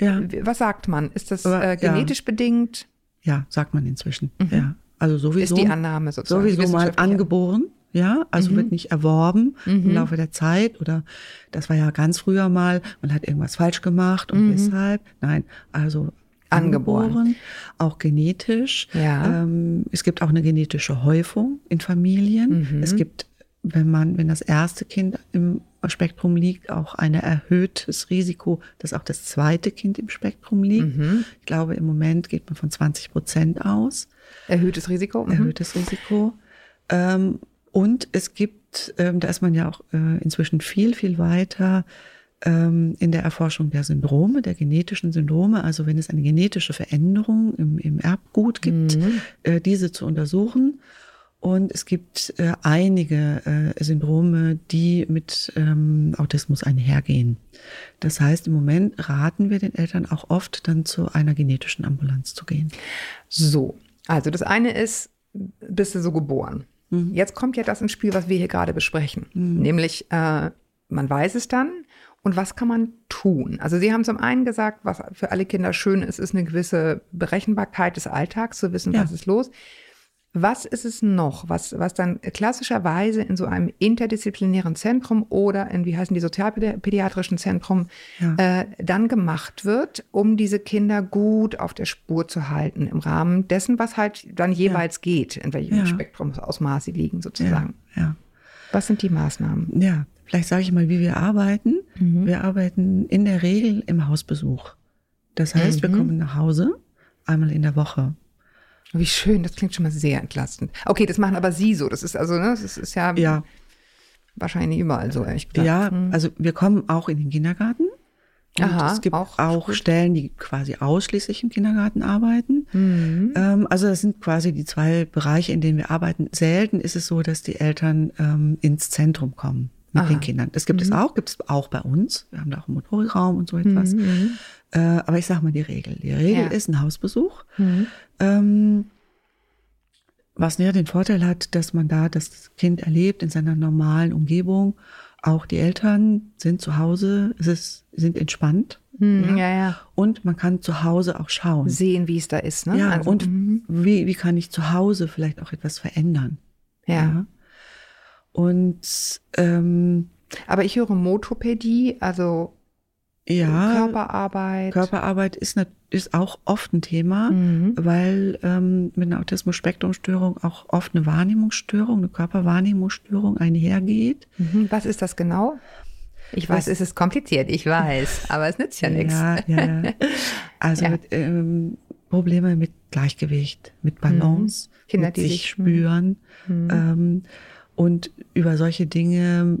was sagt man? Ist das
Aber,
äh, genetisch bedingt?
Ja, sagt man inzwischen. Ja. Also sowieso.
Mhm. Ist die Annahme sozusagen?
sowieso mal angeboren. Ja, also
Mhm.
wird nicht erworben im Laufe der Zeit oder das war ja ganz früher mal, man hat irgendwas falsch gemacht und weshalb. Nein, also
Mhm. Angeboren.
angeboren, auch genetisch.
Ja.
Ähm, es gibt auch eine genetische Häufung in Familien.
Mhm.
Es gibt, wenn man, wenn das erste Kind im Spektrum liegt, auch ein erhöhtes Risiko, dass auch das zweite Kind im Spektrum liegt.
Mhm.
Ich glaube, im Moment geht man von 20 Prozent aus
Erhöhtes Risiko? Mhm.
erhöhtes Risiko. Ähm, und es gibt, ähm, da ist man ja auch äh, inzwischen viel, viel weiter ähm, in der Erforschung der Syndrome, der genetischen Syndrome. Also wenn es eine genetische Veränderung im, im Erbgut gibt, äh, diese zu untersuchen. Und es gibt äh, einige äh, Syndrome, die mit ähm, Autismus einhergehen. Das heißt, im Moment raten wir den Eltern auch oft dann zu einer genetischen Ambulanz zu gehen.
So, also das eine ist, bist du so geboren. Jetzt kommt ja das ins Spiel, was wir hier gerade besprechen. Nämlich, äh, man weiß es dann und was kann man tun? Also Sie haben zum einen gesagt, was für alle Kinder schön ist, ist eine gewisse Berechenbarkeit des Alltags, zu wissen,
Ja.
was ist los. Was ist es noch, was, was dann klassischerweise in so einem interdisziplinären Zentrum oder in, wie heißen die, sozialpädiatrischen Zentrum
Ja.
äh, dann gemacht wird, um diese Kinder gut auf der Spur zu halten im Rahmen dessen, was halt dann jeweils geht, in welchem
Ja.
Spektrumsausmaß sie liegen sozusagen.
ja.
Was sind die Maßnahmen?
Ja, vielleicht sage ich mal, wie wir arbeiten.
Mhm.
Wir arbeiten in der Regel im Hausbesuch. Das heißt, wir
Mhm.
kommen nach Hause einmal in der Woche.
Wie schön, das klingt schon mal sehr entlastend. Okay, das machen aber Sie so. Das ist also, ne, das ist, ja,
Ja,
wahrscheinlich überall so, ehrlich gesagt.
ja,
Hm.
also wir kommen auch in den Kindergarten. Und
Aha,
es gibt
auch
auch. Stellen, die quasi ausschließlich im Kindergarten arbeiten.
Mhm.
Ähm, also das sind quasi die zwei Bereiche, in denen wir arbeiten. Selten ist es so, dass die Eltern ähm, ins Zentrum kommen mit
Aha.
den Kindern. Das gibt es auch, gibt es auch bei uns. Wir haben da auch einen Motorikraum und so etwas.
Mhm.
Äh, aber ich sage mal die Regel. Die Regel
Ja.
ist ein Hausbesuch.
Mhm.
Ähm, was ja den Vorteil hat, dass man da das Kind erlebt in seiner normalen Umgebung. Auch die Eltern sind zu Hause, es ist, sind entspannt
Mhm. Ja, ja.
und man kann zu Hause auch schauen.
Sehen, wie es da ist, ne?
Ja,
Also,
und
mhm.
wie, wie kann ich zu Hause vielleicht auch etwas verändern?
ja.
Und ähm,
Aber ich höre Motopädie, also
ja,
Körperarbeit.
Körperarbeit ist, nat- ist auch oft ein Thema,
Mhm.
weil ähm, mit einer Autismus-Spektrum-Störung auch oft eine Wahrnehmungsstörung, eine Körperwahrnehmungsstörung einhergeht.
Mhm. Was ist das genau? Ich weiß,
Was-
es ist kompliziert, ich weiß, aber es nützt ja nichts.
Ja, ja, ja. Also
Ja.
Mit, ähm, Probleme mit Gleichgewicht, mit Balance,
Mhm. Kinder,
mit
die
sich
sich-
spüren
Mhm.
ähm, und über solche Dinge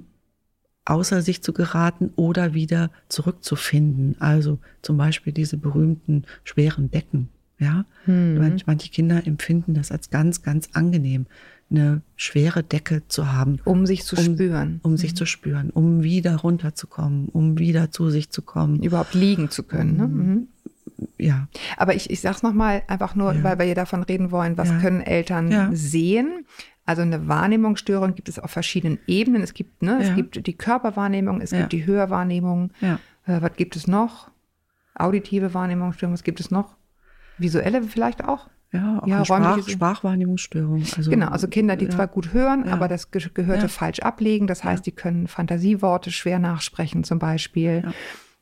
außer sich zu geraten oder wieder zurückzufinden. Also zum Beispiel diese berühmten schweren Decken. Ja,
Mhm.
Manch- manche Kinder empfinden das als ganz, ganz angenehm, eine schwere Decke zu haben,
Um sich zu
um,
spüren,
um sich zu spüren, um wieder runterzukommen, um wieder zu sich zu kommen.
überhaupt liegen zu können. Ne? Mhm.
Ja,
Aber ich, ich sage es nochmal, einfach nur,
Ja.
weil wir hier davon reden wollen, was
Ja.
können Eltern
Ja.
sehen. Also eine Wahrnehmungsstörung gibt es auf verschiedenen Ebenen. Es gibt, ne, es
Ja.
gibt die Körperwahrnehmung, es
Ja.
gibt die Hörwahrnehmung.
ja.
Äh, was gibt es noch? Auditive Wahrnehmungsstörung, was gibt es noch? Visuelle vielleicht auch?
Ja, auch
Ja,
Sprach, Sprachwahrnehmungsstörung. Also,
Genau, also Kinder, die
ja,
zwar gut hören,
Ja.
aber das Ge- Gehörte falsch ablegen. Das heißt, die können Fantasieworte schwer nachsprechen zum Beispiel.
Ja.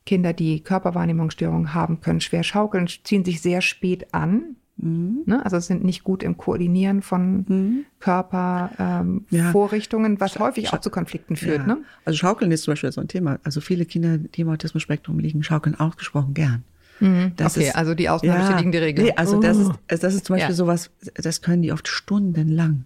Kinder, die Körperwahrnehmungsstörungen haben, können schwer schaukeln, ziehen sich sehr spät an.
Mhm.
Ne? Also sind nicht gut im Koordinieren von
Mhm.
Körpervorrichtungen, ähm,
Ja.
Was häufig auch zu Konflikten führt.
Ja.
Ne?
Also Schaukeln ist zum Beispiel so ein Thema. Also viele Kinder, die im Autismus-Spektrum liegen, schaukeln ausgesprochen gern. Das
okay,
ist-
also die Ausnahme bestätigen die Regel.
Nee, also das,
Oh.
ist, also das ist zum Beispiel
Ja.
sowas, das können die oft stundenlang.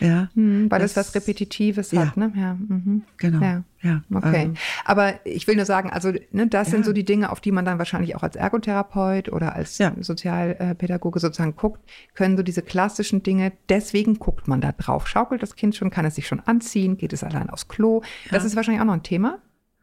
Ja,
Hm, weil es
das-
was Repetitives
ja.
hat, ne? Ja. Mhm.
genau.
Ja.
Ja,
Okay.
also,
Aber ich will nur sagen, also ne, das sind
Ja.
so die Dinge, auf die man dann wahrscheinlich auch als Ergotherapeut oder als. Sozialpädagoge sozusagen guckt, können so diese klassischen Dinge, deswegen guckt man da drauf. Schaukelt das Kind schon, kann es sich schon anziehen, geht es allein aufs Klo? Das ist wahrscheinlich auch noch ein Thema,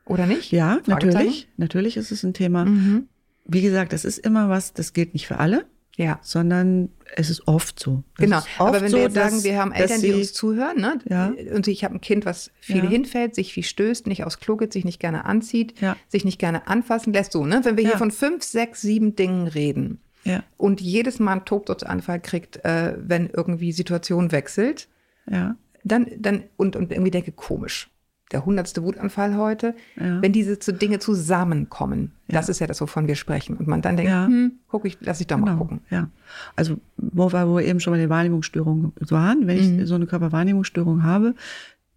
oder nicht?
ja, natürlich. Natürlich ist es ein Thema.
Mhm.
Wie gesagt, das ist immer was, das gilt nicht für alle,
Ja.
sondern es ist oft so. Es
Genau,
oft
aber wenn
so,
wir jetzt
dass-
sagen, wir haben Eltern, die
sie-
uns zuhören, ne?
Ja.
und ich habe ein Kind, was viel
Ja.
hinfällt, sich viel stößt, nicht aufs Klo geht, sich nicht gerne anzieht,
Ja.
sich nicht gerne anfassen lässt, so, ne? wenn wir hier von fünf, sechs, sieben Dingen reden
Ja,
und jedes Mal einen Tobsuchtsanfall kriegt, äh, wenn irgendwie Situation wechselt,
ja,
dann, dann und, und irgendwie denke, komisch. Der hundertste Wutanfall heute,
Ja.
wenn diese zu Dinge zusammenkommen, das ist ja das, wovon wir sprechen. Und man dann denkt,
Ja.
hm, guck ich, lass ich doch mal
genau.
gucken.
Ja, also wo wir, wo wir eben schon bei den Wahrnehmungsstörungen waren, wenn
Mhm.
ich so eine Körperwahrnehmungsstörung habe,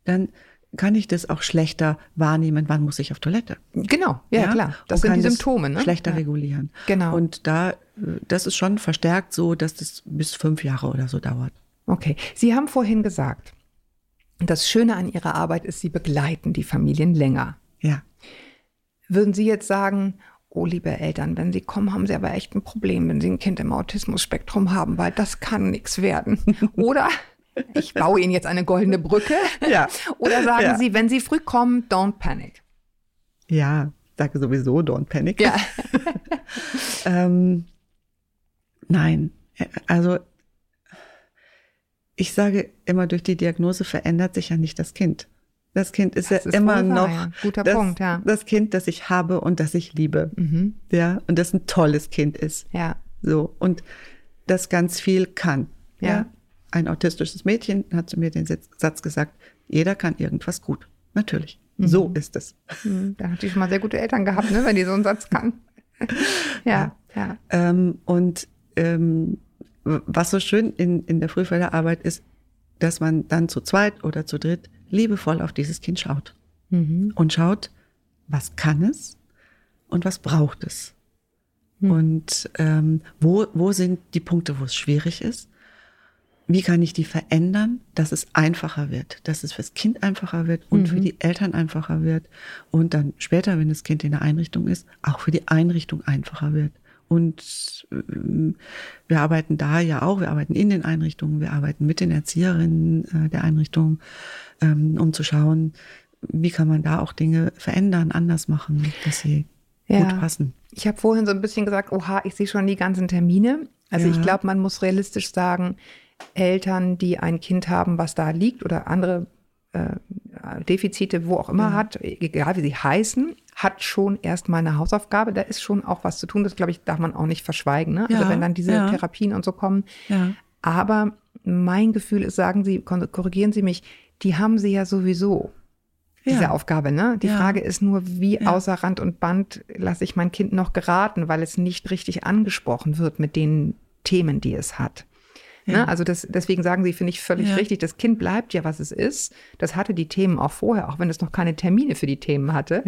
dann kann ich das auch schlechter wahrnehmen, wann muss ich auf Toilette.
Genau, ja, klar. Das
Und
sind die Symptome. Ne?
Schlechter
ja.
regulieren.
Genau.
Und da, äh, das ist schon verstärkt so, dass das bis fünf Jahre oder so dauert.
Okay. Sie haben vorhin gesagt, das Schöne an Ihrer Arbeit ist, Sie begleiten die Familien länger.
Ja.
Würden Sie jetzt sagen, oh liebe Eltern, wenn Sie kommen, haben Sie aber echt ein Problem, wenn Sie ein Kind im Autismus-Spektrum haben, weil das kann nichts werden. Oder ich baue Ihnen jetzt eine goldene Brücke.
Ja.
Oder sagen
Ja.
Sie, wenn Sie früh kommen, don't panic.
Ja, sage sowieso, don't panic.
Ja.
Ähm, nein, also ich sage immer, durch die Diagnose verändert sich ja nicht das Kind. Das Kind ist
Das
ja
ist
immer noch
ja. Guter
das,
Punkt, ja.
das Kind, das ich habe und das ich liebe.
Mhm.
Ja, und das ein tolles Kind ist.
Ja.
So, und das ganz viel kann.
Ja.
Ein autistisches Mädchen hat zu mir den Satz gesagt, jeder kann irgendwas gut. Natürlich.
Mhm.
So ist es.
Hm, Da hat die schon mal sehr gute Eltern gehabt, ne, wenn die so einen Satz kann. ja, ja.
Ähm, und ähm, was so schön in, in der Frühförderarbeit ist, dass man dann zu zweit oder zu dritt liebevoll auf dieses Kind schaut
Mhm.
und schaut, was kann es und was braucht es.
Hm.
Und ähm, wo, wo sind die Punkte, wo es schwierig ist wie kann ich die verändern, dass es einfacher wird, dass es fürs Kind einfacher wird und mhm. für die Eltern einfacher wird und dann später, wenn das Kind in der Einrichtung ist, auch für die Einrichtung einfacher wird. Und äh, wir arbeiten da ja auch, wir arbeiten in den Einrichtungen, wir arbeiten mit den Erzieherinnen äh, der Einrichtungen, ähm, um zu schauen, wie kann man da auch Dinge verändern, anders machen, dass sie ja. gut passen.
Ich habe vorhin so ein bisschen gesagt, oha, ich sehe schon die ganzen Termine. Also ja. ich glaube, man muss realistisch sagen, Eltern, die ein Kind haben, was da liegt oder andere äh, Defizite, wo auch immer ja. hat, egal wie sie heißen, hat schon erstmal eine Hausaufgabe. Da ist schon auch was zu tun. Das, glaube ich, darf man auch nicht verschweigen. Ne? Also ja. Also wenn dann diese ja. Therapien und so kommen. Aber mein Gefühl ist, sagen Sie, korrigieren Sie mich, die haben sie ja sowieso diese ja. Aufgabe. Ne? Die ja. Frage ist nur, wie ja. außer Rand und Band lasse ich mein Kind noch geraten, weil es nicht richtig angesprochen wird mit den Themen, die es hat. Ne? Also das, deswegen sagen Sie, finde ich völlig richtig, das Kind bleibt ja, was es ist. Das hatte die Themen auch vorher, auch wenn es noch keine Termine für die Themen hatte.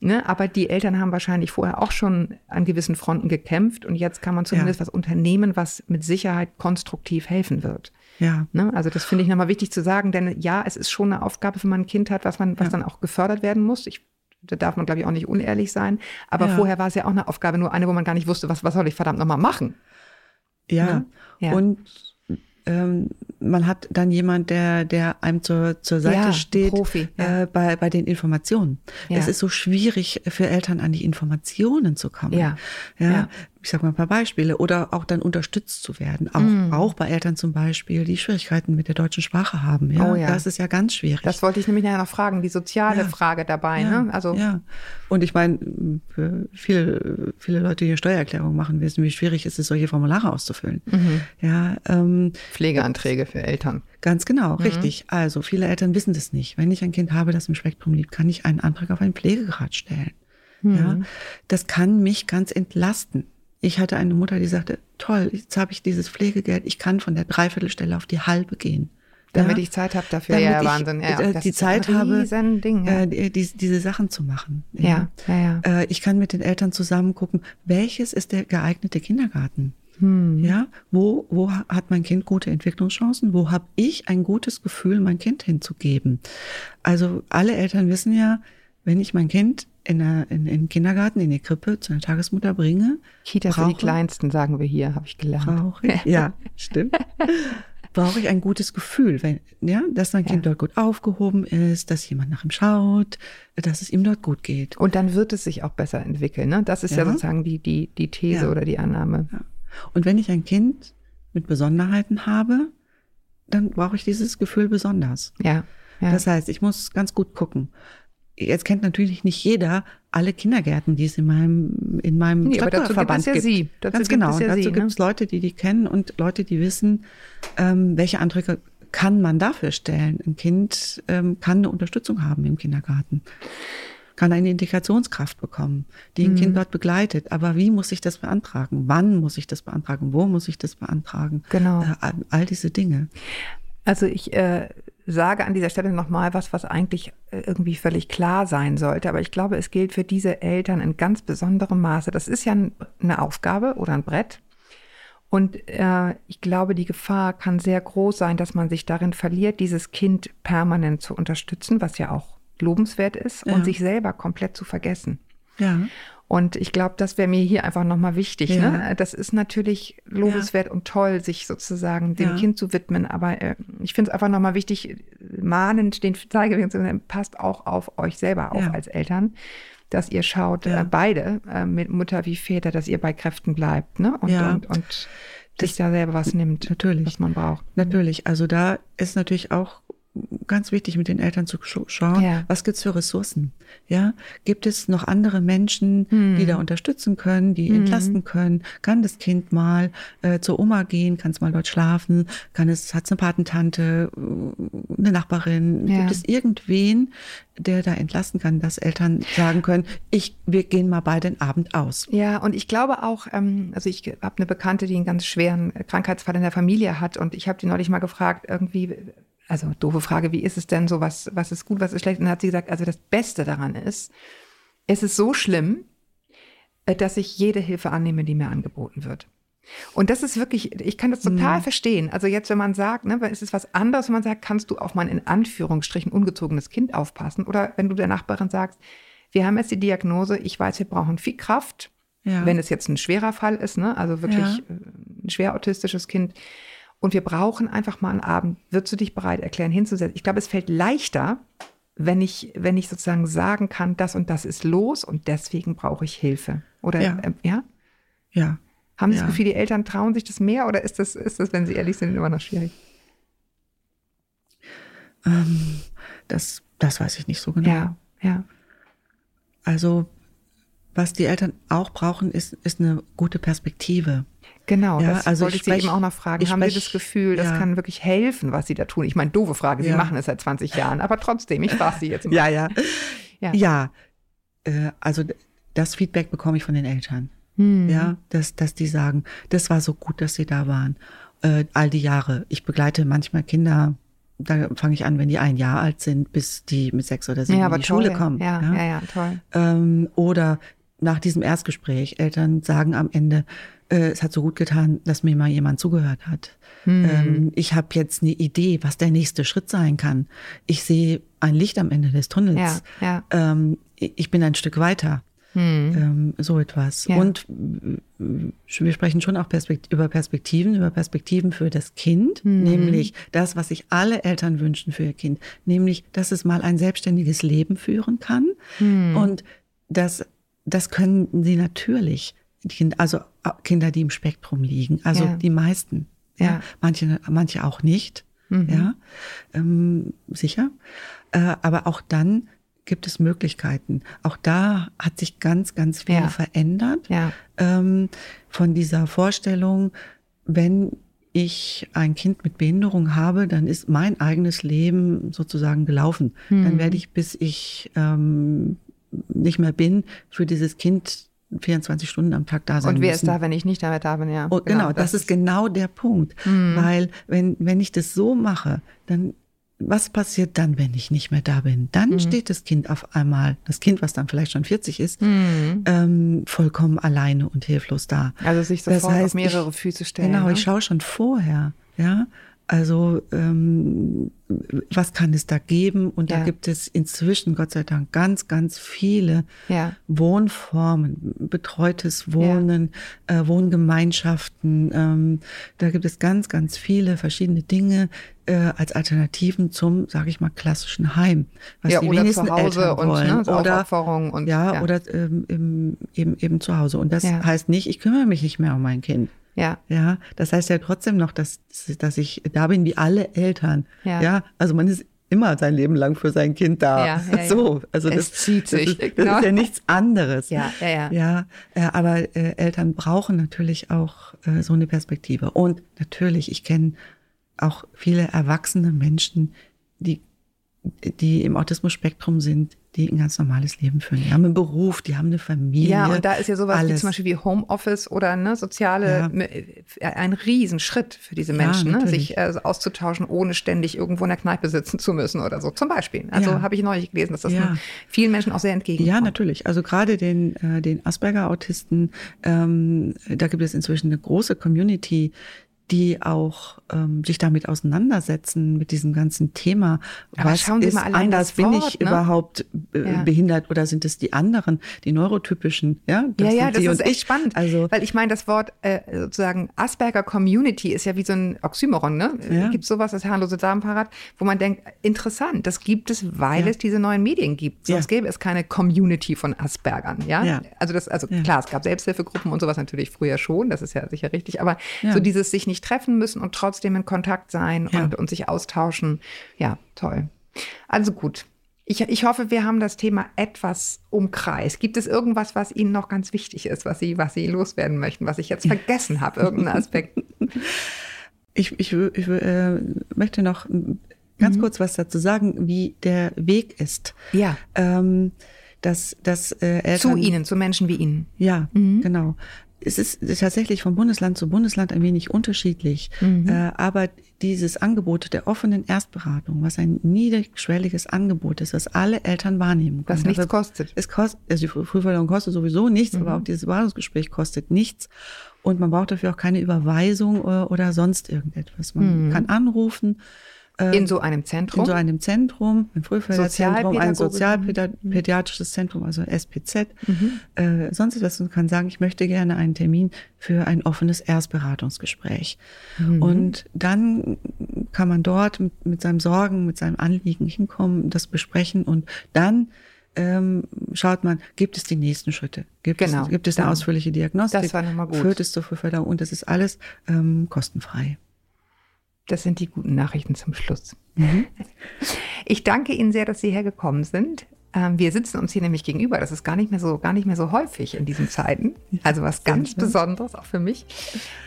Ne? Aber die Eltern haben wahrscheinlich vorher auch schon an gewissen Fronten gekämpft und jetzt kann man zumindest was unternehmen, was mit Sicherheit konstruktiv helfen wird. Ja. Ne? Also das finde ich nochmal wichtig zu sagen, denn ja, es ist schon eine Aufgabe, wenn man ein Kind hat, was man, was ja. dann auch gefördert werden muss. Ich, da darf man, glaube ich, auch nicht unehrlich sein. Aber ja. vorher war es ja auch eine Aufgabe, nur eine, wo man gar nicht wusste, was, was soll ich verdammt nochmal machen.
Ja. Ne? ja. Und ähm, man hat dann jemand, der, der einem zur, zur Seite ja, steht Profi, ja. äh, bei, bei den Informationen. Ja. Es ist so schwierig für Eltern an die Informationen zu kommen. Ja. Ja ich sag mal ein paar Beispiele, oder auch dann unterstützt zu werden. Auch, mm. auch bei Eltern zum Beispiel, die Schwierigkeiten mit der deutschen Sprache haben. Ja? Oh ja. Das ist ja ganz schwierig.
Das wollte ich nämlich nachher noch fragen, die soziale ja. Frage dabei. Ja. Ne?
Also ja. Und ich meine, für viele, viele Leute, die hier Steuererklärungen machen, wissen, wie schwierig es ist, solche Formulare auszufüllen. Mhm. Ja,
ähm, Pflegeanträge für Eltern.
Ganz genau, mhm. richtig. Also viele Eltern wissen das nicht. Wenn ich ein Kind habe, das im Spektrum liegt, kann ich einen Antrag auf einen Pflegegrad stellen. Mhm. Ja, das kann mich ganz entlasten. Ich hatte eine Mutter, die sagte, toll, jetzt habe ich dieses Pflegegeld, ich kann von der Dreiviertelstelle auf die halbe gehen.
Damit ja? ich Zeit habe dafür,
Damit ja, ich, Wahnsinn. Ja, äh, die Zeit habe, Ding, ja. äh, die, diese Sachen zu machen. Ja, ja, ja. Äh, ich kann mit den Eltern zusammen gucken, welches ist der geeignete Kindergarten? Hm. Ja, wo, wo hat mein Kind gute Entwicklungschancen? Wo habe ich ein gutes Gefühl, mein Kind hinzugeben? Also alle Eltern wissen ja, wenn ich mein Kind in, der, in, in den Kindergarten, in die Krippe zu einer Tagesmutter bringe.
Kita brauche, für die Kleinsten, sagen wir hier, habe ich gelernt.
Brauche ich, ja, stimmt. brauche ich ein gutes Gefühl, wenn, ja, dass mein Kind ja. dort gut aufgehoben ist, dass jemand nach ihm schaut, dass es ihm dort gut geht.
Und dann wird es sich auch besser entwickeln. Ne? Das ist ja, ja sozusagen die, die, die These ja. oder die Annahme.
Und wenn ich ein Kind mit Besonderheiten habe, dann brauche ich dieses Gefühl besonders. Ja. ja. Das heißt, ich muss ganz gut gucken jetzt kennt natürlich nicht jeder alle Kindergärten, die es in meinem in meinem nee, Stadtverband gibt. Ja Sie. Dazu Ganz genau. Ja dazu gibt es ne? Leute, die die kennen und Leute, die wissen, ähm, welche Anträge kann man dafür stellen. Ein Kind ähm, kann eine Unterstützung haben im Kindergarten, kann eine Integrationskraft bekommen, die ein mhm. Kind dort begleitet. Aber wie muss ich das beantragen? Wann muss ich das beantragen? Wo muss ich das beantragen? Genau. Äh, all diese Dinge.
Also ich äh, sage an dieser Stelle nochmal was, was eigentlich äh, irgendwie völlig klar sein sollte. Aber ich glaube, es gilt für diese Eltern in ganz besonderem Maße. Das ist ja eine Aufgabe oder ein Brett. Und äh, ich glaube, die Gefahr kann sehr groß sein, dass man sich darin verliert, dieses Kind permanent zu unterstützen, was ja auch lobenswert ist, ja. und sich selber komplett zu vergessen. Ja. Und ich glaube, das wäre mir hier einfach nochmal wichtig. Ja. Ne? Das ist natürlich lobenswert ja. und toll, sich sozusagen dem ja. Kind zu widmen. Aber äh, ich finde es einfach nochmal wichtig, mahnend den Zeigefinger zu nehmen, passt auch auf euch selber auf als Eltern, dass ihr schaut, äh, beide, äh, mit Mutter wie Väter, dass ihr bei Kräften bleibt ne? und, und, und sich da selber was nimmt,
natürlich.
was man braucht.
Natürlich. Also da ist natürlich auch ganz wichtig, mit den Eltern zu schauen, ja. was gibt's für Ressourcen? Ja, gibt es noch andere Menschen, hm. die da unterstützen können, die hm. entlasten können? Kann das Kind mal äh, zur Oma gehen? Kann es mal dort schlafen? Kann es, hat es eine Patentante, äh, eine Nachbarin? Ja. Gibt es irgendwen, der da entlasten kann, dass Eltern sagen können, ich, wir gehen mal beide den Abend aus.
Ja, und ich glaube auch, ähm, also ich habe eine Bekannte, die einen ganz schweren Krankheitsfall in der Familie hat und ich habe die neulich mal gefragt, irgendwie, also doofe Frage, wie ist es denn so, was, was ist gut, was ist schlecht? Und dann hat sie gesagt, also das Beste daran ist, es ist so schlimm, äh, dass ich jede Hilfe annehme, die mir angeboten wird. Und das ist wirklich, ich kann das total mhm. verstehen. Also jetzt, wenn man sagt, ne, es ist was anderes, wenn man sagt, kannst du auf mein in Anführungsstrichen ungezogenes Kind aufpassen? Oder wenn du der Nachbarin sagst, wir haben jetzt die Diagnose, ich weiß, wir brauchen viel Kraft, ja. wenn es jetzt ein schwerer Fall ist, ne? also wirklich ja. Äh, ein schwer autistisches Kind. Und wir brauchen einfach mal einen Abend, würdest du dich bereit erklären, hinzusetzen? Ich glaube, es fällt leichter, wenn ich, wenn ich sozusagen sagen kann, das und das ist los und deswegen brauche ich Hilfe. Oder
ja?
Äh, ja?
ja.
Haben Sie ja. das Gefühl, die Eltern trauen sich das mehr oder ist das, ist das, wenn sie ehrlich sind, immer noch schwierig?
Ähm, das, das weiß ich nicht so genau.
Ja, ja.
Also, was die Eltern auch brauchen, ist, ist eine gute Perspektive.
Genau, ja, das also wollte ich, sprech, Sie eben auch noch fragen. Haben sprech, Sie das Gefühl, das ja. kann wirklich helfen, was Sie da tun? Ich meine, doofe Frage, Sie ja. machen es seit 20 Jahren, aber trotzdem, ich frage Sie jetzt
mal. Ja, ja. Ja, ja äh, also das Feedback bekomme ich von den Eltern. Hm. Ja, dass, dass die sagen, das war so gut, dass Sie da waren. Äh, all die Jahre. Ich begleite manchmal Kinder, da fange ich an, wenn die ein Jahr alt sind, bis die mit sechs oder sieben
ja,
in die
toll.
Schule kommen.
Ja, ja, ja, ja toll.
Ähm, oder nach diesem Erstgespräch, Eltern sagen am Ende, äh, es hat so gut getan, dass mir mal jemand zugehört hat. Hm. Ähm, ich habe jetzt eine Idee, was der nächste Schritt sein kann. Ich sehe ein Licht am Ende des Tunnels.
Ja, ja.
Ähm, ich bin ein Stück weiter. Hm. Ähm, so etwas. Ja. Und wir sprechen schon auch Perspekt über Perspektiven, über Perspektiven für das Kind, hm. nämlich das, was sich alle Eltern wünschen für ihr Kind, nämlich, dass es mal ein selbstständiges Leben führen kann. Hm. Und das, das können sie natürlich also Kinder, die im Spektrum liegen, also ja. die meisten. Ja. ja. Manche, manche auch nicht. Mhm. Ja, ähm, sicher. Äh, aber auch dann gibt es Möglichkeiten. Auch da hat sich ganz, ganz viel ja. verändert.
Ja.
Ähm, von dieser Vorstellung, wenn ich ein Kind mit Behinderung habe, dann ist mein eigenes Leben sozusagen gelaufen. Mhm. Dann werde ich, bis ich ähm, nicht mehr bin, für dieses Kind 24 Stunden am Tag da sein
Und wer
müssen.
ist da, wenn ich nicht damit da bin, ja.
Und genau, genau das, das, ist genau der Punkt. Mhm. Weil wenn, wenn ich das so mache, dann was passiert dann, wenn ich nicht mehr da bin? Dann mhm. steht das Kind auf einmal, das Kind, was dann vielleicht schon 40 ist, mhm. ähm, vollkommen alleine und hilflos da.
Also sich sofort das heißt, auf mehrere ich, Füße stellen.
Genau, ne? ich schaue schon vorher, ja. Also ähm, was kann es da geben? Und ja. da gibt es inzwischen, Gott sei Dank, ganz, ganz viele
ja.
Wohnformen, betreutes Wohnen, ja. äh, Wohngemeinschaften. Ähm, da gibt es ganz, ganz viele verschiedene Dinge äh, als Alternativen zum, sage ich mal, klassischen Heim.
Was ja, die oder wenigsten zu Hause Eltern und wollen.
Ne, oder
und
ja, oder ähm, im, eben, eben zu Hause. Und das heißt nicht, ich kümmere mich nicht mehr um mein Kind.
Ja.
Ja, das heißt ja trotzdem noch, dass, dass ich da bin wie alle Eltern. Ja. ja, also man ist immer sein Leben lang für sein Kind da.
Ja, ja,
so, also
es
das
zieht sich.
Das, ist, das ist ja nichts anderes.
Ja, ja, ja.
Ja, äh, aber äh, Eltern brauchen natürlich auch äh, so eine Perspektive. Und natürlich, ich kenne auch viele erwachsene Menschen, die die im Autismus-Spektrum sind, die ein ganz normales Leben führen. Die haben einen Beruf, die haben eine Familie.
Ja, und da ist ja sowas alles. wie zum Beispiel wie Homeoffice oder ne, soziale, ja. Äh, ein Riesenschritt für diese Menschen, ja, ne, sich äh, auszutauschen, ohne ständig irgendwo in der Kneipe sitzen zu müssen oder so, zum Beispiel. Also ja. habe ich neulich gelesen, dass das vielen Menschen auch sehr entgegenkommt.
Ja, natürlich. Also gerade den, äh, den Asperger-Autisten, ähm, da gibt es inzwischen eine große Community, die auch ähm, sich damit auseinandersetzen mit diesem ganzen Thema.
Aber was schauen Sie ist anders?
Das Wort, bin ich ne? überhaupt äh, ja. behindert oder sind es die anderen, die neurotypischen? Ja,
das ja, ja, das ist echt ich. spannend. Also, weil ich meine, das Wort äh, sozusagen Asperger Community ist ja wie so ein Oxymoron. Ne? Ja. Gibt sowas, das herrenlose Damenparat, wo man denkt, interessant, das gibt es, weil ja. es diese neuen Medien gibt. Sonst gäbe es keine Community von Aspergern. Ja,
ja.
also das, also klar, es gab Selbsthilfegruppen und sowas natürlich früher schon. Das ist ja sicher richtig. Aber so dieses sich nicht nicht treffen müssen und trotzdem in Kontakt sein ja. und, und sich austauschen. Ja, toll. Also gut. Ich, ich hoffe, wir haben das Thema etwas umkreist. Gibt es irgendwas, was Ihnen noch ganz wichtig ist, was Sie, was Sie loswerden möchten, was ich jetzt vergessen habe, irgendeinen Aspekt?
Ich, ich, ich äh, möchte noch ganz mhm. kurz was dazu sagen, wie der Weg ist.
Ja.
Ähm, dass, dass, äh, Eltern,
zu Ihnen, zu Menschen wie Ihnen.
Ja, mhm. genau es ist tatsächlich von Bundesland zu Bundesland ein wenig unterschiedlich. Mhm. Äh, aber dieses Angebot der offenen Erstberatung, was ein niedrigschwelliges Angebot ist, was alle Eltern wahrnehmen
können. Was nichts kostet.
Es kostet, also die Frühförderung kostet sowieso nichts, mhm. aber auch dieses Beratungsgespräch kostet nichts. Und man braucht dafür auch keine Überweisung oder, oder sonst irgendetwas. Man mhm. kann anrufen
in so einem Zentrum?
In so einem Zentrum, ein Frühförderzentrum, ein sozialpädiatrisches Zentrum, also SPZ. Mhm. Äh, sonst etwas und kann sagen, ich möchte gerne einen Termin für ein offenes Erstberatungsgespräch. Mhm. Und dann kann man dort mit, mit seinem Sorgen, mit seinem Anliegen hinkommen, das besprechen und dann ähm, schaut man, gibt es die nächsten Schritte? Gibt genau, es, gibt es eine ausführliche Diagnostik?
Das war nochmal gut.
Führt es zur Frühförderung? Und das ist alles ähm, kostenfrei.
Das sind die guten Nachrichten zum Schluss. Mhm. Ich danke Ihnen sehr, dass Sie hergekommen sind. Ähm, wir sitzen uns hier nämlich gegenüber. Das ist gar nicht mehr so, gar nicht mehr so häufig in diesen Zeiten. Also was ganz Besonderes auch für mich.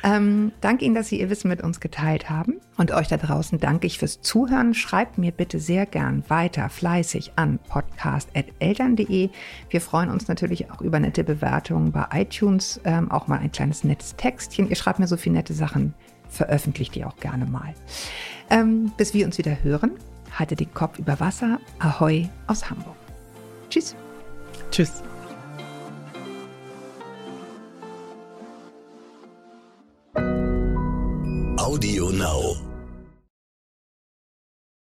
Ähm, danke Ihnen, dass Sie Ihr Wissen mit uns geteilt haben. Und euch da draußen danke ich fürs Zuhören. Schreibt mir bitte sehr gern weiter fleißig an podcast.eltern.de. Wir freuen uns natürlich auch über nette Bewertungen bei iTunes. Ähm, auch mal ein kleines nettes Textchen. Ihr schreibt mir so viele nette Sachen veröffentliche die auch gerne mal. Ähm, bis wir uns wieder hören, halte den Kopf über Wasser. Ahoi aus Hamburg. Tschüss.
Tschüss. Audio Now.